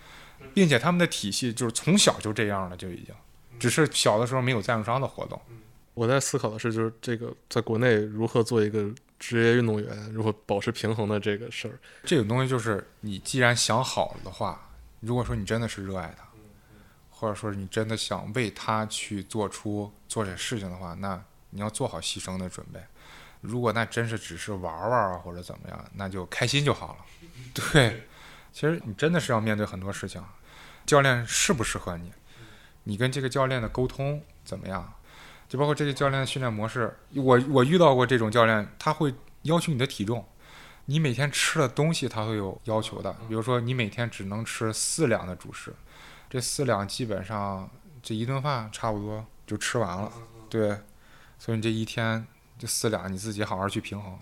并且他们的体系就是从小就这样了，就已经，只是小的时候没有赞助商的活动。我在思考的是，就是这个在国内如何做一个职业运动员，如何保持平衡的这个事儿。这种东西就是你既然想好了的话，如果说你真的是热爱它。或者说你真的想为他去做出做这事情的话，那你要做好牺牲的准备。如果那真是只是玩玩啊，或者怎么样，那就开心就好了。对，其实你真的是要面对很多事情。教练适不适合你？你跟这个教练的沟通怎么样？就包括这个教练的训练模式。我我遇到过这种教练，他会要求你的体重，你每天吃的东西他会有要求的。比如说你每天只能吃四两的主食。这四两基本上这一顿饭差不多就吃完了，对，所以你这一天这四两你自己好好去平衡，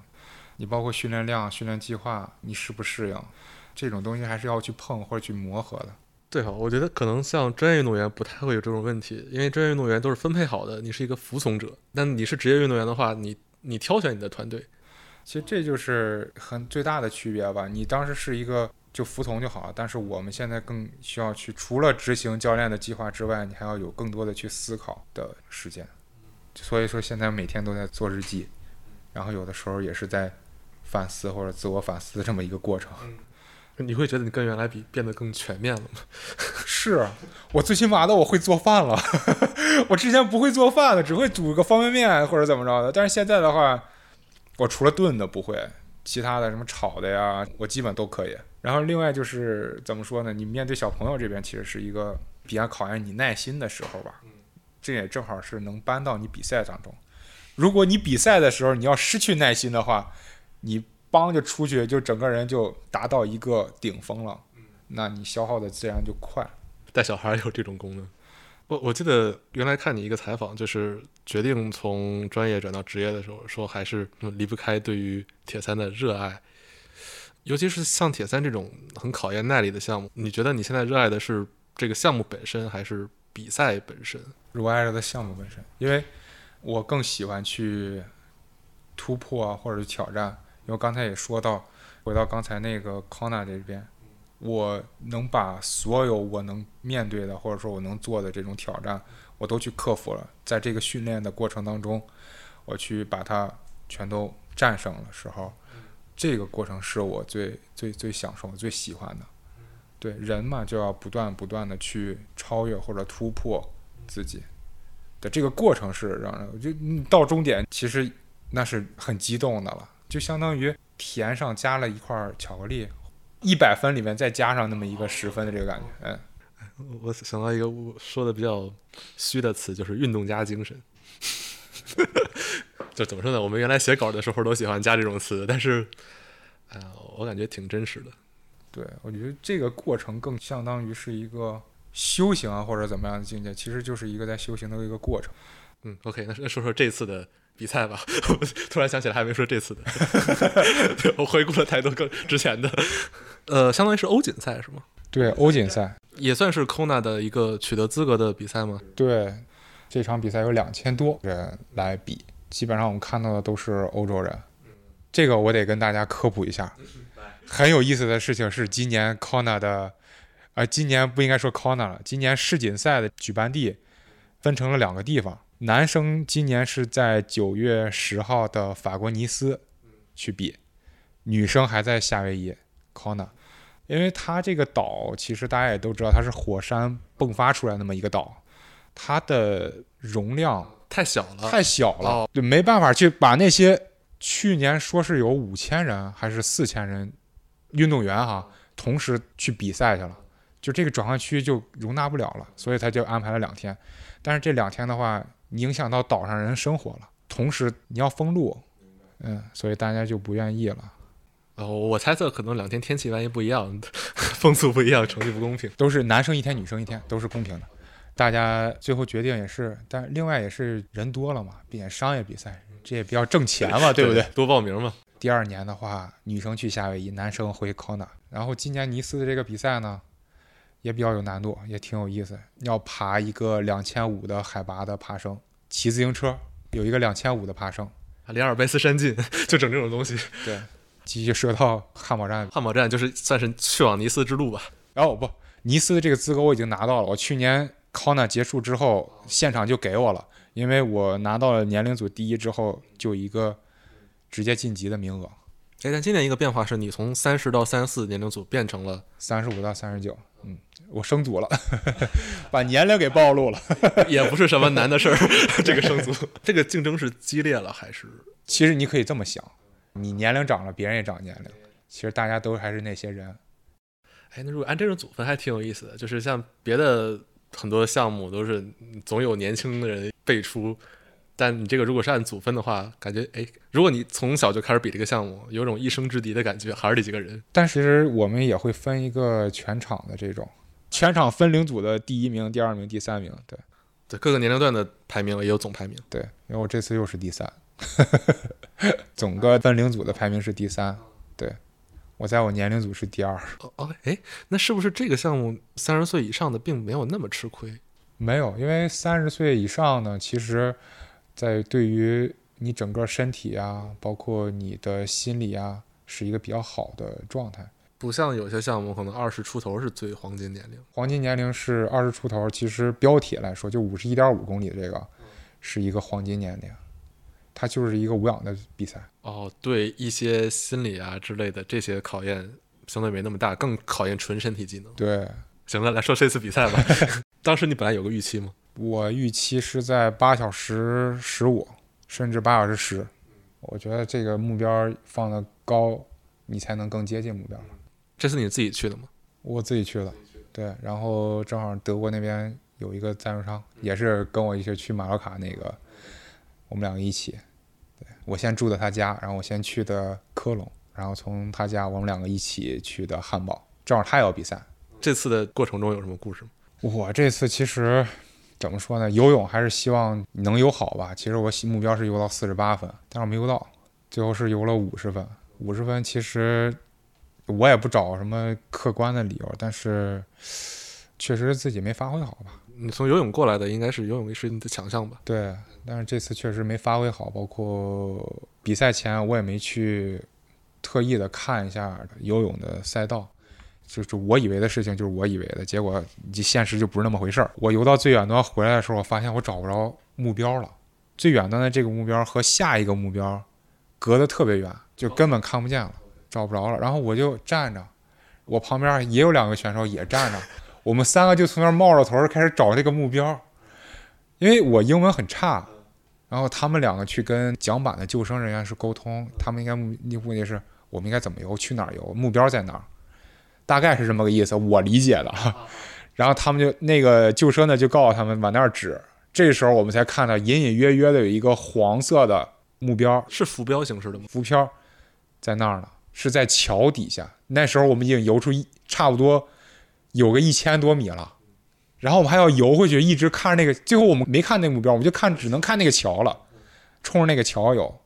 你包括训练量、训练计划，你适不适应，这种东西还是要去碰或者去磨合的。对哈，我觉得可能像专业运动员不太会有这种问题，因为专业运动员都是分配好的，你是一个服从者。但你是职业运动员的话，你你挑选你的团队，其实这就是很最大的区别吧。你当时是一个。就服从就好了，但是我们现在更需要去，除了执行教练的计划之外，你还要有更多的去思考的时间。所以说，现在每天都在做日记，然后有的时候也是在反思或者自我反思的这么一个过程。你会觉得你跟原来比变得更全面了吗？是我最起码的我会做饭了，我之前不会做饭的，只会煮个方便面或者怎么着的，但是现在的话，我除了炖的不会，其他的什么炒的呀，我基本都可以。然后另外就是怎么说呢？你面对小朋友这边其实是一个比较考验你耐心的时候吧。这也正好是能搬到你比赛当中。如果你比赛的时候你要失去耐心的话，你帮就出去就整个人就达到一个顶峰了。那你消耗的自然就快。带小孩有这种功能。我我记得原来看你一个采访，就是决定从专业转到职业的时候，说还是离不开对于铁三的热爱。尤其是像铁三这种很考验耐力的项目，你觉得你现在热爱的是这个项目本身，还是比赛本身？热爱着的项目本身，因为我更喜欢去突破啊或者是挑战。因为刚才也说到，回到刚才那个康纳这边，我能把所有我能面对的，或者说我能做的这种挑战，我都去克服了。在这个训练的过程当中，我去把它全都战胜了时候。这个过程是我最最最享受、最喜欢的。对人嘛，就要不断不断的去超越或者突破自己的这个过程是让人就到终点，其实那是很激动的了，就相当于甜上加了一块巧克力，一百分里面再加上那么一个十分的这个感觉。嗯，我想到一个我说的比较虚的词，就是运动家精神。就怎么说呢？我们原来写稿的时候都喜欢加这种词，但是，哎呀，我感觉挺真实的。对，我觉得这个过程更相当于是一个修行啊，或者怎么样的境界，其实就是一个在修行的一个过程。嗯，OK，那那说说这次的比赛吧。突然想起来还没说这次的，我回顾了太多个之前的。呃，相当于是欧锦赛是吗？对，欧锦赛也算是 Kona 的一个取得资格的比赛吗？对，这场比赛有两千多人来比。基本上我们看到的都是欧洲人，这个我得跟大家科普一下。很有意思的事情是，今年 Kona 的，呃，今年不应该说 Kona 了，今年世锦赛的举办地分成了两个地方，男生今年是在九月十号的法国尼斯去比，女生还在夏威夷 Kona，因为它这个岛其实大家也都知道，它是火山迸发出来那么一个岛，它的容量太小了，太小了，哦。对，没办法去把那些去年说是有五千人还是四千人运动员哈，同时去比赛去了，就这个转换区就容纳不了了，所以他就安排了两天。但是这两天的话，影响到岛上人生活了，同时你要封路，嗯，所以大家就不愿意了。哦，我猜测可能两天天气万一不一样，风速不一样，成绩不公平。都是男生一天，女生一天，都是公平的。大家最后决定也是，但另外也是人多了嘛，毕竟商业比赛，这也比较挣钱嘛，对不对？？多报名嘛。第二年的话，女生去夏威夷，男生回 Kona。然后今年尼斯的这个比赛呢，也比较有难度，也挺有意思。要爬一个两千五的海拔的爬升，骑自行车有一个两千五的爬升，啊离阿尔卑斯山进，就整这种东西。对，继续说到汉堡站。汉堡站就是算是去往尼斯之路吧。然后不，尼斯的这个资格我已经拿到了。我去年 Kona 结束之后，现场就给我了，因为我拿到了年龄组第一之后，就一个直接晋级的名额，哎，但今年一个变化是你从三十到三十四年龄组变成了，三十五到三十九。嗯，我升组了，把年龄给暴露了。也不是什么难的事儿。这个升组，这个竞争是激烈了还是？其实你可以这么想，你年龄长了，别人也长年龄，其实大家都还是那些人。哎，那如果按这种组分还挺有意思的，就是像别的很多项目都是总有年轻的人辈出，但你这个如果是按组分的话，感觉哎，如果你从小就开始比这个项目，有种一生之敌的感觉，还是这几个人。但其实我们也会分一个全场的这种，全场分龄组的第一名、第二名、第三名。对对各个年龄段的排名也有总排名。对，因为我这次又是第三，总个分龄组的排名是第三。对，我在我年龄组是第二。哦哦，哎，那是不是这个项目三十岁以上的并没有那么吃亏？没有，因为三十岁以上呢，其实，在对于你整个身体啊，包括你的心理啊，是一个比较好的状态。不像有些项目可能二十出头是最黄金年龄。黄金年龄是二十出头，其实标铁来说，就五十一点五公里这个，是一个黄金年龄，它就是一个无氧的比赛。哦，对一些心理啊之类的这些考验相对没那么大，更考验纯身体技能。对行了，来说这次比赛吧。当时你本来有个预期吗？我预期是在八小时十五，甚至八小时十。我觉得这个目标放得高，你才能更接近目标。这是你自己去的吗？我自己去的，对，然后正好德国那边有一个赞助商，也是跟我一起去马洛卡那个，我们两个一起。对我先住的他家，然后我先去的科隆，然后从他家我们两个一起去的汉堡，正好他也要比赛。这次的过程中有什么故事吗？我这次其实怎么说呢？游泳还是希望能游好吧。其实我目标是游到四十八分，但是我没游到，最后是游了五十分。五十分其实我也不找什么客观的理由，但是确实自己没发挥好吧。你从游泳过来的，应该是游泳是你的强项吧？对，但是这次确实没发挥好，包括比赛前我也没去特意的看一下游泳的赛道。就是我以为的事情，就是我以为的结果，现实就不是那么回事儿。我游到最远端回来的时候，我发现我找不着目标了。最远端的这个目标和下一个目标隔得特别远，就根本看不见了，找不着了。然后我就站着，我旁边也有两个选手也站着，我们三个就从那儿冒着头开始找这个目标。因为我英文很差，然后他们两个去跟桨板的救生人员是沟通，他们应该目目的是我们应该怎么游，去哪儿游，目标在哪儿。大概是这么个意思，我理解的。然后他们就那个救生呢就告诉他们往那儿指，这时候我们才看到隐隐约约的有一个黄色的目标是浮标形式的吗？浮漂在那儿呢，是在桥底下。那时候我们已经游出一差不多有个一千多米了，然后我们还要游回去，一直看着那个，最后我们没看那个目标，我们就看只能看那个桥了，冲着那个桥游，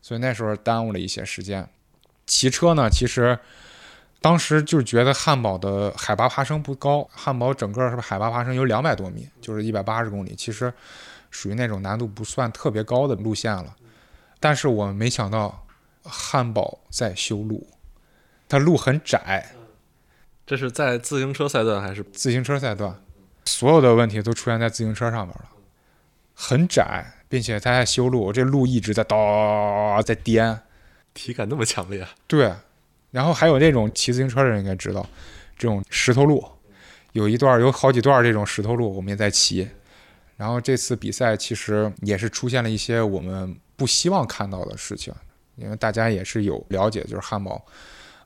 所以那时候耽误了一些时间。骑车呢，其实。当时就觉得汉堡的海拔爬升不高，汉堡整个是不海拔爬升有两百多米，就是一百八十公里，其实属于那种难度不算特别高的路线了。但是我没想到汉堡在修路，它路很窄。这是在自行车赛段还是自行车赛段？所有的问题都出现在自行车上面了。很窄，并且它在修路，这路一直在叨在颠。体感那么强烈啊！对，然后还有那种骑自行车的人应该知道，这种石头路，有一段有好几段这种石头路，我们也在骑。然后这次比赛其实也是出现了一些我们不希望看到的事情，因为大家也是有了解，就是汉堡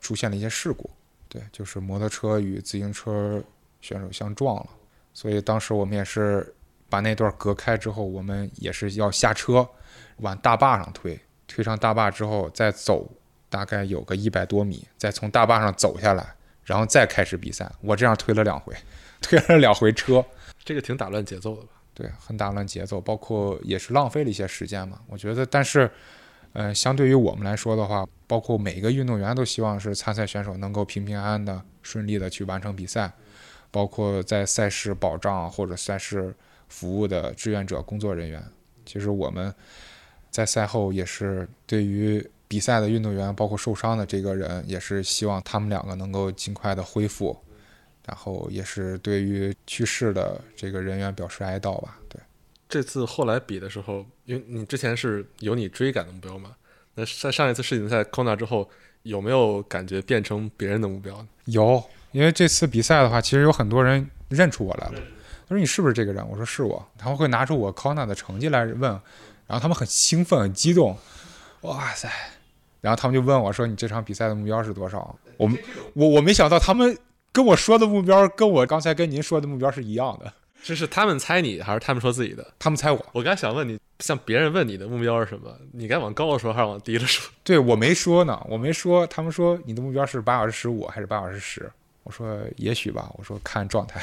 出现了一些事故，对，就是摩托车与自行车选手相撞了，所以当时我们也是把那段隔开之后，我们也是要下车往大坝上推。推上大坝之后，再走大概有个一百多米，再从大坝上走下来，然后再开始比赛。我这样推了两回，推了两回车，这个挺打乱节奏的吧？对，很打乱节奏，包括也是浪费了一些时间嘛。我觉得，但是，呃，相对于我们来说的话，包括每一个运动员都希望是参赛选手能够平平安安的、顺利的去完成比赛，包括在赛事保障或者赛事服务的志愿者工作人员。其实我们。在赛后也是对于比赛的运动员，包括受伤的这个人，也是希望他们两个能够尽快的恢复，然后也是对于去世的这个人员表示哀悼吧。对，这次后来比的时候，因为你之前是有你追赶的目标嘛，那在上一次世锦赛 Kona 之后，有没有感觉变成别人的目标？有，因为这次比赛的话，其实有很多人认出我来了，他说你是不是这个人？我说是我，他们会拿出我 Kona 的成绩来问。然后他们很兴奋、很激动，哇塞！然后他们就问我说：“你这场比赛的目标是多少？”我们我我没想到他们跟我说的目标跟我刚才跟您说的目标是一样的。这是他们猜你，还是他们说自己的？他们猜我。我刚想问你，像别人问你的目标是什么？你该往高了说，还是往低了说？对我没说呢，我没说。他们说你的目标是八小时十五还是八小时十？我说也许吧，我说看状态。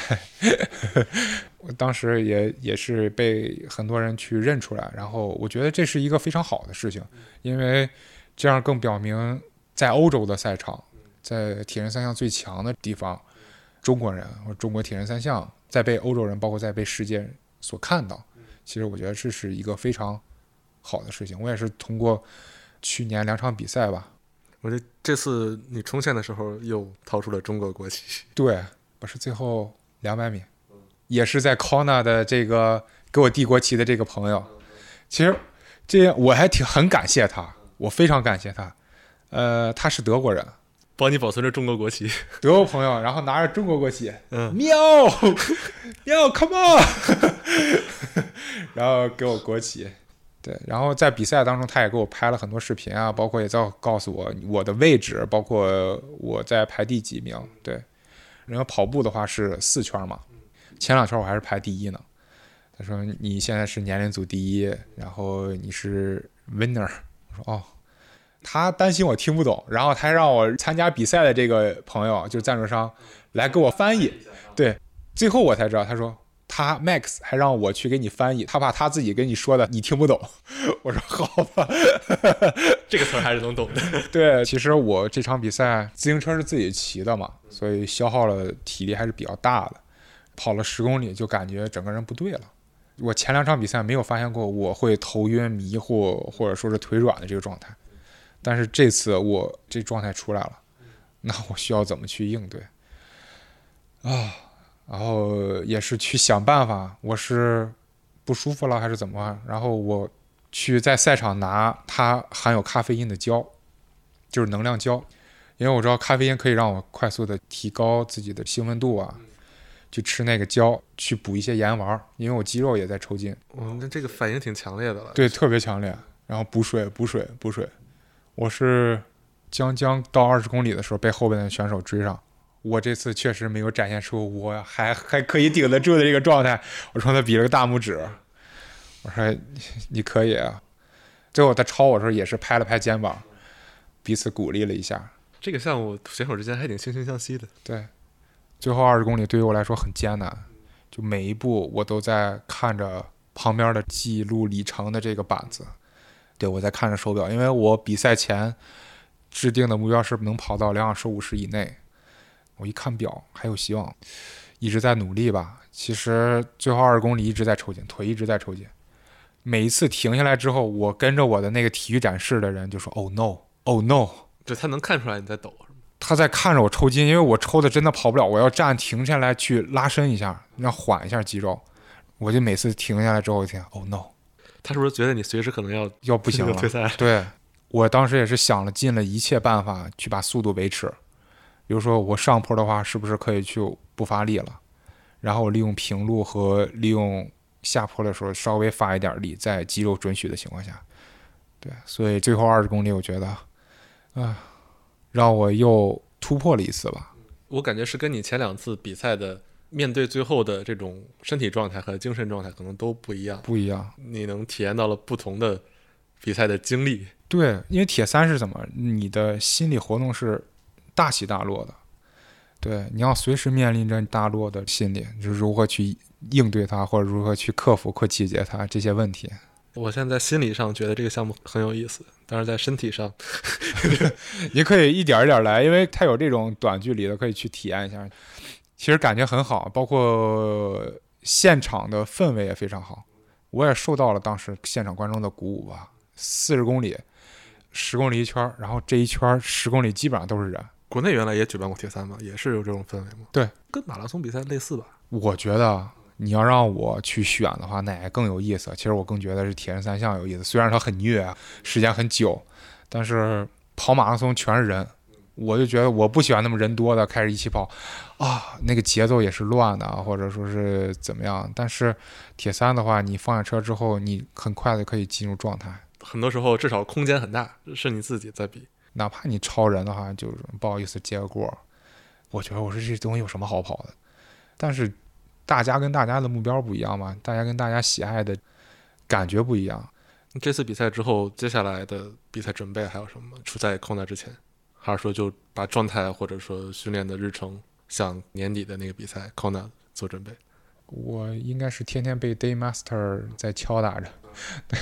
我当时也也是被很多人去认出来，然后我觉得这是一个非常好的事情，因为这样更表明在欧洲的赛场，在铁人三项最强的地方，中国人或中国铁人三项在被欧洲人，包括在被世界所看到。其实我觉得这是一个非常好的事情。我也是通过去年两场比赛吧。我这这次你冲线的时候又掏出了中国国旗。对，我是最后两百米，也是在 Kona 的这个给我递国旗的这个朋友。其实这我还挺很感谢他，我非常感谢他。呃，他是德国人，帮你保存着中国国旗。德国朋友，然后拿着中国国旗，嗯，喵喵，Come on，然后给我国旗。对，然后在比赛当中，他也给我拍了很多视频啊，包括也在告诉我我的位置，包括我在排第几名。对，然后跑步的话是四圈嘛，前两圈我还是排第一呢。他说你现在是年龄组第一，然后你是 winner。我说哦，他担心我听不懂，然后他还让我参加比赛的这个朋友，就是赞助商，来给我翻译。对，最后我才知道，他说。他 Max 还让我去给你翻译，他怕他自己跟你说的你听不懂。我说好吧，这个词还是能懂的。对，其实我这场比赛自行车是自己骑的嘛，所以消耗了体力还是比较大的。跑了十公里就感觉整个人不对了。我前两场比赛没有发现过我会头晕、迷糊或者说是腿软的这个状态，但是这次我这状态出来了，那我需要怎么去应对啊？然后也是去想办法，我是不舒服了还是怎么？然后我去在赛场拿它含有咖啡因的胶，就是能量胶，因为我知道咖啡因可以让我快速的提高自己的兴奋度啊，去吃那个胶去补一些盐丸，因为我肌肉也在抽筋。嗯，那这个反应挺强烈的了。对，特别强烈。然后补水，补水，补水。我是将将到二十公里的时候被后边的选手追上。我这次确实没有展现出我还还可以顶得住的这个状态，我冲他比了个大拇指，我说你可以。啊。最后他超我时候也是拍了拍肩膀，彼此鼓励了一下。这个项目选手之间还挺惺惺相惜的。对，最后二十公里对于我来说很艰难，就每一步我都在看着旁边的记录里程的这个板子，对我在看着手表，因为我比赛前制定的目标是能跑到两小时五十以内。我一看表，还有希望，一直在努力吧。其实最后二十公里一直在抽筋，腿一直在抽筋。每一次停下来之后，我跟着我的那个体育展示的人就说：“Oh no, oh no！” 就他能看出来你在抖，他在看着我抽筋，因为我抽的真的跑不了，我要站停下来去拉伸一下，让缓一下肌肉。我就每次停下来之后，我听，Oh no，他是不是觉得你随时可能要要不 行了？退赛？对，我当时也是想了尽了一切办法去把速度维持。比如说我上坡的话，是不是可以去不发力了？然后我利用平路和利用下坡的时候稍微发一点力，在肌肉准许的情况下。对，所以最后二十公里，我觉得，啊，让我又突破了一次吧。我感觉是跟你前两次比赛的面对最后的这种身体状态和精神状态可能都不一样，不一样。你能体验到了不同的比赛的经历。对，因为铁三是怎么，你的心理活动是大起大落的。对，你要随时面临着大落的心理，就是如何去应对它，或者如何去克服或解决它这些问题。我现在心理上觉得这个项目很有意思，但是在身体上，你可以一点一点来，因为它有这种短距离的，可以去体验一下。其实感觉很好，包括现场的氛围也非常好，我也受到了当时现场观众的鼓舞吧。四十公里，十公里一圈，然后这一圈十公里基本上都是人。国内原来也举办过铁三嘛，也是有这种氛围吗？对，跟马拉松比赛类似吧。我觉得。你要让我去选的话，哪个更有意思？其实我更觉得是铁人三项有意思。虽然它很虐，时间很久，但是跑马拉松全是人，我就觉得我不喜欢那么人多的开始一起跑，啊，那个节奏也是乱的，或者说是怎么样。但是铁三的话，你放下车之后，你很快的可以进入状态。很多时候至少空间很大，是你自己在比。哪怕你超人的话，就是不好意思接个过。我觉得我说这东西有什么好跑的？但是。大家跟大家的目标不一样嘛，大家跟大家喜爱的感觉不一样。这次比赛之后，接下来的比赛准备还有什么？出在 Kona 之前，还是说就把状态或者说训练的日程向年底的那个比赛 Kona 做准备？我应该是天天被 Day Master 在敲打着，对。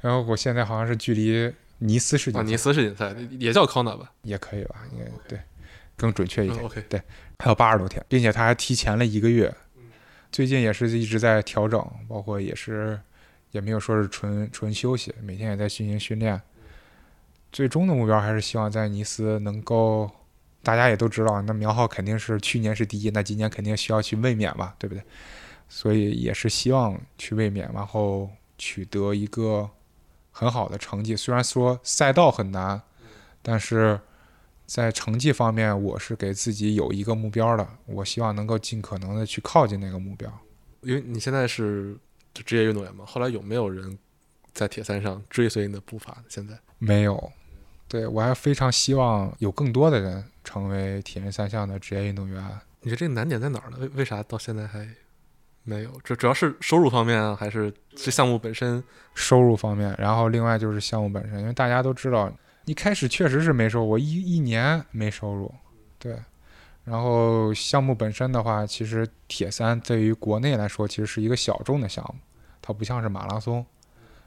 然后我现在好像是距离尼斯世锦尼斯世锦赛也叫 Kona 吧？也可以吧？应该对，更准确一点。OK，对，还有八十多天，并且他还提前了一个月。最近也是一直在调整，包括也是也没有说是纯纯休息，每天也在进行训练。最终的目标还是希望在尼斯能够，大家也都知道，那苗浩肯定是去年是第一，那今年肯定需要去卫冕吧，对不对？所以也是希望去卫冕，然后取得一个很好的成绩。虽然说赛道很难，但是。在成绩方面，我是给自己有一个目标的，我希望能够尽可能的去靠近那个目标。因为你现在是职业运动员嘛，后来有没有人在铁三上追随你的步伐？现在没有。对我还非常希望有更多的人成为铁人三项的职业运动员。你觉得这个难点在哪儿呢？为为啥到现在还没有？这主要是收入方面啊，还是这项目本身？收入方面，然后另外就是项目本身，因为大家都知道。一开始确实是没收入，我一一年没收入，对。然后项目本身的话，其实铁三对于国内来说，其实是一个小众的项目，它不像是马拉松，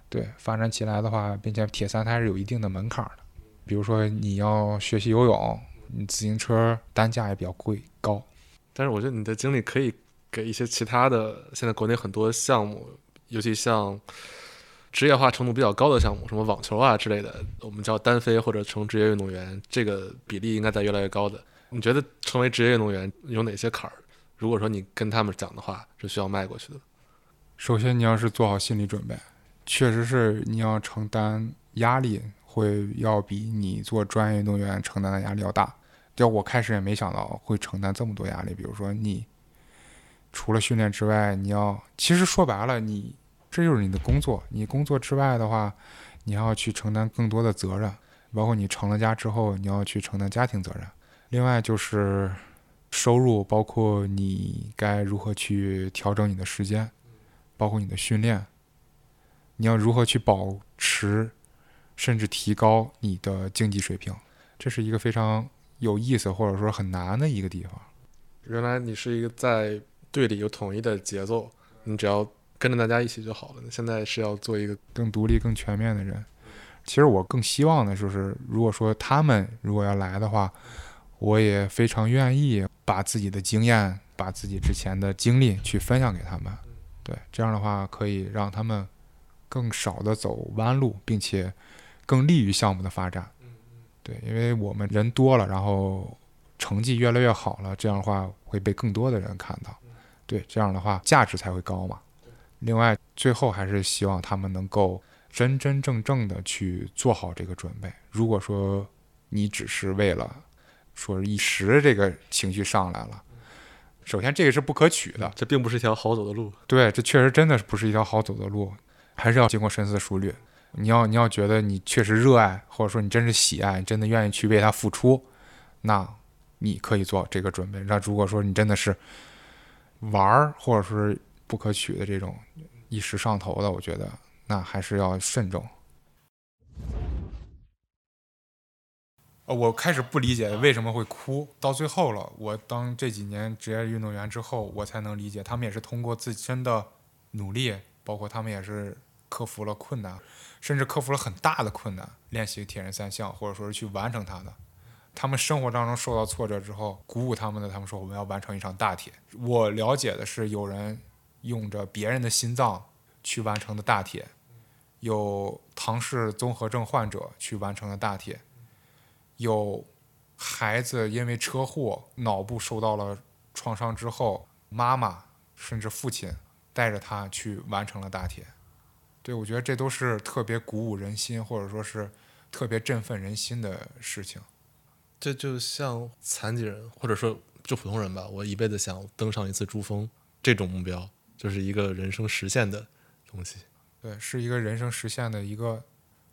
对。发展起来的话，并且铁三它是有一定的门槛的，比如说你要学习游泳，你自行车单价也比较贵高。但是我觉得你的经历可以给一些其他的，现在国内很多项目，尤其像。职业化程度比较高的项目，什么网球啊之类的，我们叫单飞或者成职业运动员，这个比例应该在越来越高的。你觉得成为职业运动员有哪些坎儿？如果说你跟他们讲的话，是需要迈过去的。首先，你要是做好心理准备，确实是你要承担压力，会要比你做专业运动员承担的压力要大。就我开始也没想到会承担这么多压力。比如说，你除了训练之外，你要其实说白了，你。这就是你的工作。你工作之外的话，你要去承担更多的责任，包括你成了家之后，你要去承担家庭责任。另外就是收入，包括你该如何去调整你的时间，包括你的训练，你要如何去保持甚至提高你的竞技水平，这是一个非常有意思或者说很难的一个地方。原来你是一个在队里有统一的节奏，你只要。跟着大家一起就好了。现在是要做一个更独立、更全面的人。其实我更希望的就是，如果说他们如果要来的话，我也非常愿意把自己的经验、把自己之前的经历去分享给他们。对，这样的话可以让他们更少的走弯路，并且更利于项目的发展。对，因为我们人多了，然后成绩越来越好了，这样的话会被更多的人看到。对，这样的话价值才会高嘛。另外，最后还是希望他们能够真真正正的去做好这个准备。如果说你只是为了说一时这个情绪上来了，首先这个是不可取的，这并不是一条好走的路。对，这确实真的是不是一条好走的路，还是要经过深思熟虑。你要你要觉得你确实热爱，或者说你真是喜爱，真的愿意去为他付出，那你可以做这个准备。那如果说你真的是玩儿，或者说是不可取的这种一时上头的，我觉得那还是要慎重。呃，我开始不理解为什么会哭，到最后了，我当这几年职业运动员之后，我才能理解，他们也是通过自身的努力，包括他们也是克服了困难，甚至克服了很大的困难，练习铁人三项，或者说是去完成它的。他们生活当中受到挫折之后，鼓舞他们的，他们说我们要完成一场大铁。我了解的是，有人用着别人的心脏去完成的大铁，有唐氏综合症患者去完成的大铁。有孩子因为车祸脑部受到了创伤之后，妈妈甚至父亲带着他去完成了大铁。对我觉得这都是特别鼓舞人心，或者说是特别振奋人心的事情。这就像残疾人，或者说就普通人吧，我一辈子想登上一次珠峰，这种目标就是一个人生实现的东西。对，是一个人生实现的一个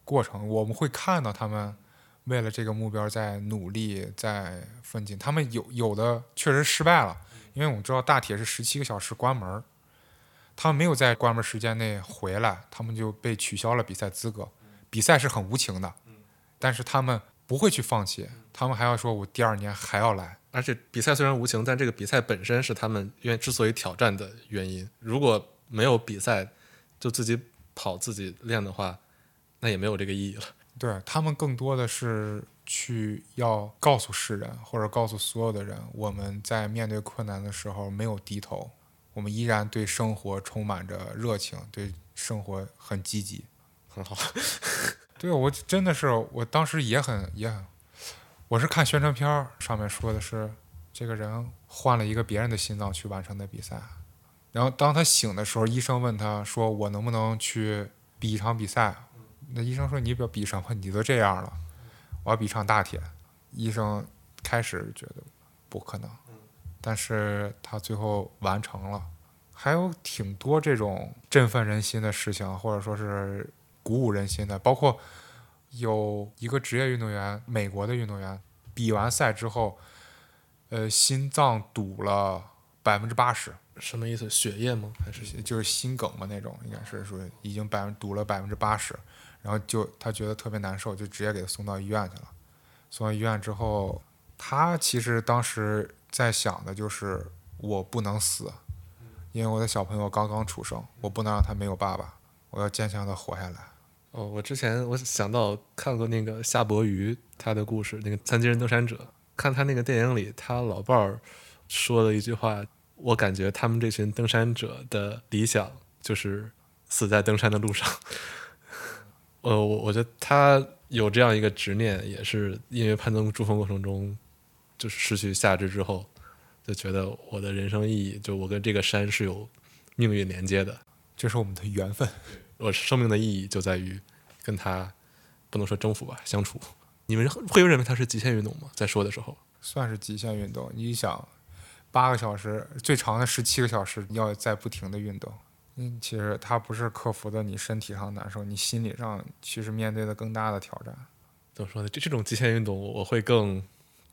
过程。我们会看到他们。为了这个目标在努力，在奋进。他们有有的确实失败了，因为我们知道大铁是十七个小时关门，他们没有在关门时间内回来，他们就被取消了比赛资格。比赛是很无情的，但是他们不会去放弃，他们还要说：“我第二年还要来。”而且比赛虽然无情，但这个比赛本身是他们愿之所以挑战的原因。如果没有比赛，就自己跑自己练的话，那也没有这个意义了。对他们更多的是去要告诉世人，或者告诉所有的人，我们在面对困难的时候没有低头，我们依然对生活充满着热情，对生活很积极，很好。对我真的是，我当时也很也很，我是看宣传片上面说的是，这个人换了一个别人的心脏去完成的比赛，然后当他醒的时候，医生问他说：“我能不能去比一场比赛？”那医生说：“你不要比什么？你都这样了，我要比场大铁。”医生开始觉得不可能，但是他最后完成了。还有挺多这种振奋人心的事情，或者说是鼓舞人心的，包括有一个职业运动员，美国的运动员，比完赛之后，呃，心脏堵了百分之八十。什么意思？血液吗？还是就是心梗嘛那种？应该是说已经百分堵了百分之八十。然后就他觉得特别难受，就直接给他送到医院去了。送到医院之后，他其实当时在想的就是我不能死，因为我的小朋友刚刚出生，我不能让他没有爸爸，我要坚强的活下来。哦，我之前我想到看过那个夏伯渝他的故事，那个残疾人登山者，看他那个电影里，他老伴儿说了一句话，我感觉他们这群登山者的理想就是死在登山的路上。呃，我我觉得他有这样一个执念，也是因为攀登珠峰过程中，就是失去下肢之后，就觉得我的人生意义，就我跟这个山是有命运连接的，这是我们的缘分。我生命的意义就在于跟他不能说征服吧，相处。你们会认为它是极限运动吗？在说的时候，算是极限运动。你想，八个小时，最长的十七个小时，要在不停的运动。嗯，其实它不是克服的你身体上难受，你心理上其实面对的更大的挑战。怎么说呢？这这种极限运动我会更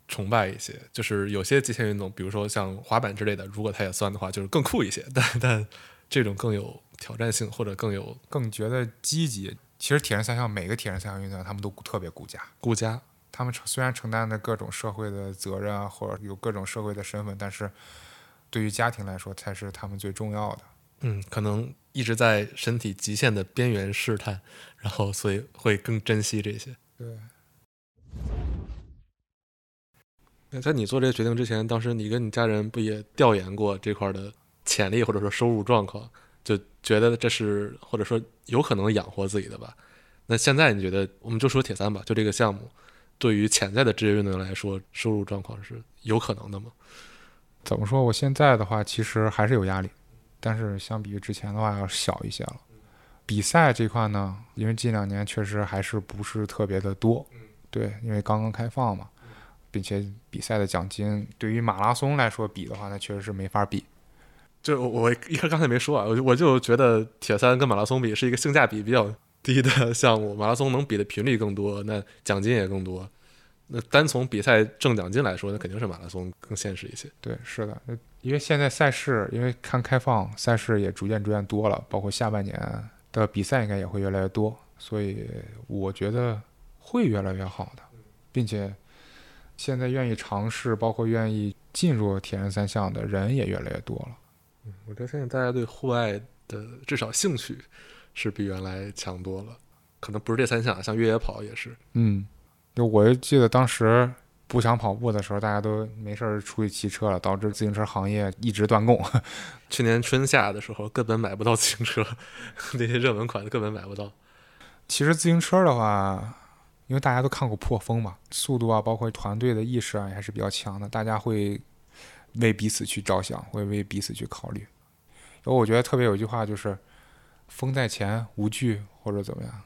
崇拜一些。就是有些极限运动，比如说像滑板之类的，如果它也算的话，就是更酷一些。但但这种更有挑战性，或者更有更觉得积极。其实铁人三项每个铁人三项运动员他们都特别顾家，顾家。他们虽然承担的各种社会的责任啊，或者有各种社会的身份，但是对于家庭来说才是他们最重要的。嗯，可能一直在身体极限的边缘试探，然后所以会更珍惜这些。对。那在你做这个决定之前，当时你跟你家人不也调研过这块的潜力或者说收入状况，就觉得这是或者说有可能养活自己的吧？那现在你觉得，我们就说铁三吧，就这个项目，对于潜在的职业运动员来说，收入状况是有可能的吗？怎么说？我现在的话，其实还是有压力。但是相比于之前的话要小一些了。比赛这块呢，因为近两年确实还是不是特别的多，对，因为刚刚开放嘛，并且比赛的奖金对于马拉松来说比的话，那确实是没法比。就我一开刚才没说啊，我就我就觉得铁三跟马拉松比是一个性价比比较低的项目，马拉松能比的频率更多，那奖金也更多。那单从比赛挣奖金来说，那肯定是马拉松更现实一些。对，是的，因为现在赛事因为看开放，赛事也逐渐逐渐多了，包括下半年的比赛应该也会越来越多，所以我觉得会越来越好的，并且现在愿意尝试，包括愿意进入铁人三项的人也越来越多了。嗯，我觉得现在大家对户外的至少兴趣是比原来强多了，可能不是这三项，像越野跑也是。嗯。就我记得当时不想跑步的时候，大家都没事儿出去骑车了，导致自行车行业一直断供。去年春夏的时候根本买不到自行车，那些热门款的根本买不到。其实自行车的话，因为大家都看过破风嘛，速度啊，包括团队的意识啊，还是比较强的。大家会为彼此去着想，会为彼此去考虑。然后我觉得特别有一句话就是“风在前，无惧”或者怎么样。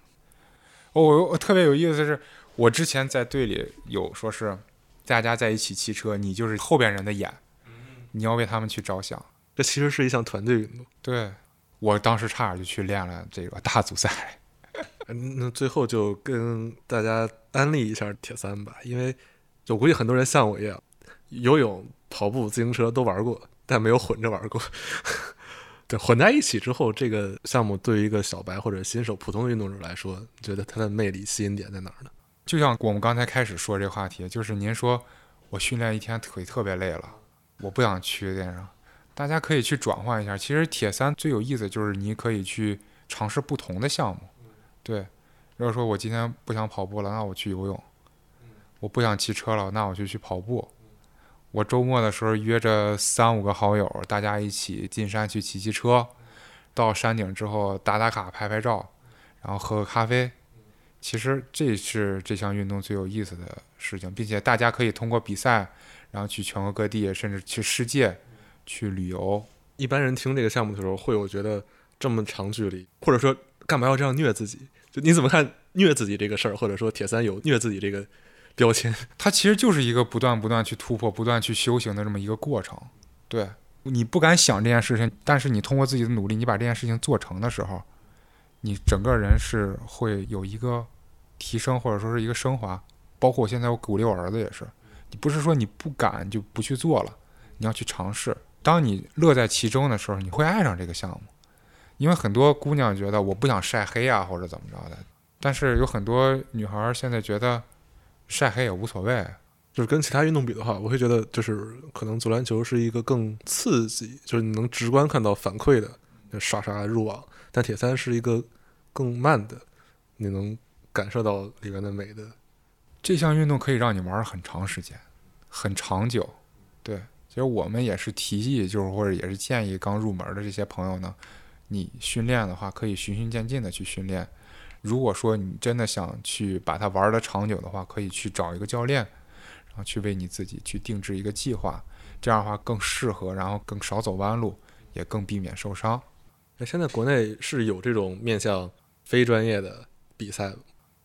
我我特别有意思的是。我之前在队里有说是，大家在一起骑车，你就是后边人的眼，你要为他们去着想。这其实是一项团队运动。对，我当时差点就去练了这个大组赛。那最后就跟大家安利一下铁三吧，因为就估计很多人像我一样，游泳、跑步、自行车都玩过，但没有混着玩过。对，混在一起之后，这个项目对于一个小白或者新手、普通的运动者来说，觉得它的魅力、吸引点在哪儿呢？就像我们刚才开始说这话题，就是您说我训练一天腿特别累了，我不想去练上。大家可以去转换一下。其实铁三最有意思就是你可以去尝试不同的项目。对，如果说我今天不想跑步了，那我去游泳；我不想骑车了，那我就去跑步。我周末的时候约着三五个好友，大家一起进山去骑骑车，到山顶之后打打卡、拍拍照，然后喝个咖啡。其实这是这项运动最有意思的事情，并且大家可以通过比赛，然后去全国各地，甚至去世界去旅游。一般人听这个项目的时候，会有觉得这么长距离，或者说干嘛要这样虐自己？就你怎么看虐自己这个事儿？或者说铁三有虐自己这个标签？它其实就是一个不断不断去突破、不断去修行的这么一个过程。对你不敢想这件事情，但是你通过自己的努力，你把这件事情做成的时候。你整个人是会有一个提升，或者说是一个升华。包括我现在，我鼓励我儿子也是，你不是说你不敢就不去做了，你要去尝试。当你乐在其中的时候，你会爱上这个项目。因为很多姑娘觉得我不想晒黑啊，或者怎么着的，但是有很多女孩现在觉得晒黑也无所谓。就是跟其他运动比的话，我会觉得就是可能足篮球是一个更刺激，就是你能直观看到反馈的，刷刷入网。但铁三是一个更慢的，你能感受到里面的美的。这项运动可以让你玩很长时间，很长久。对，其实我们也是提议，就是或者也是建议刚入门的这些朋友呢，你训练的话可以循序渐进的去训练。如果说你真的想去把它玩的长久的话，可以去找一个教练，然后去为你自己去定制一个计划，这样的话更适合，然后更少走弯路，也更避免受伤。那现在国内是有这种面向非专业的比赛，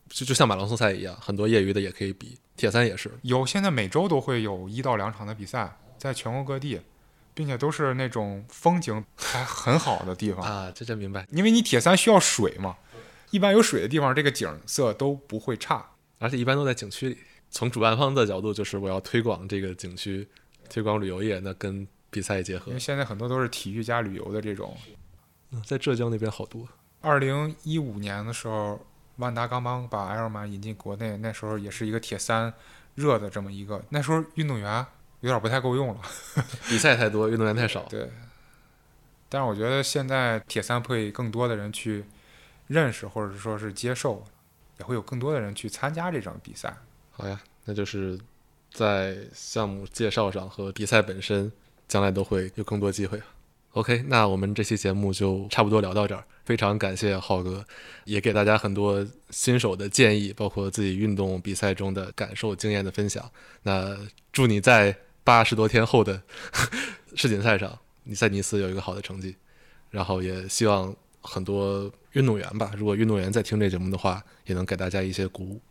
就就像马拉松赛一样，很多业余的也可以比。铁三也是有，现在每周都会有一到两场的比赛，在全国各地，并且都是那种风景还很好的地方啊。这真明白，因为你铁三需要水嘛，一般有水的地方，这个景色都不会差，而且一般都在景区里。从主办方的角度，就是我要推广这个景区，推广旅游业，那跟比赛结合。因为现在很多都是体育加旅游的这种。在浙江那边好多。二零一五年的时候，万达刚刚把埃尔玛引进国内，那时候也是一个铁三热的这么一个。那时候运动员有点不太够用了，比赛太多，运动员太少。对。但是我觉得现在铁三会更多的人去认识，或者是说是接受，也会有更多的人去参加这场比赛。好呀，那就是在项目介绍上和比赛本身，将来都会有更多机会。OK，那我们这期节目就差不多聊到这儿。非常感谢浩哥，也给大家很多新手的建议，包括自己运动比赛中的感受、经验的分享。那祝你在八十多天后的 世锦赛上，你在尼斯有一个好的成绩。然后也希望很多运动员吧，如果运动员在听这节目的话，也能给大家一些鼓舞。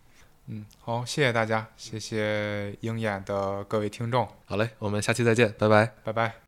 嗯，好，谢谢大家，谢谢鹰眼的各位听众，好嘞，我们下期再见，拜拜。拜拜。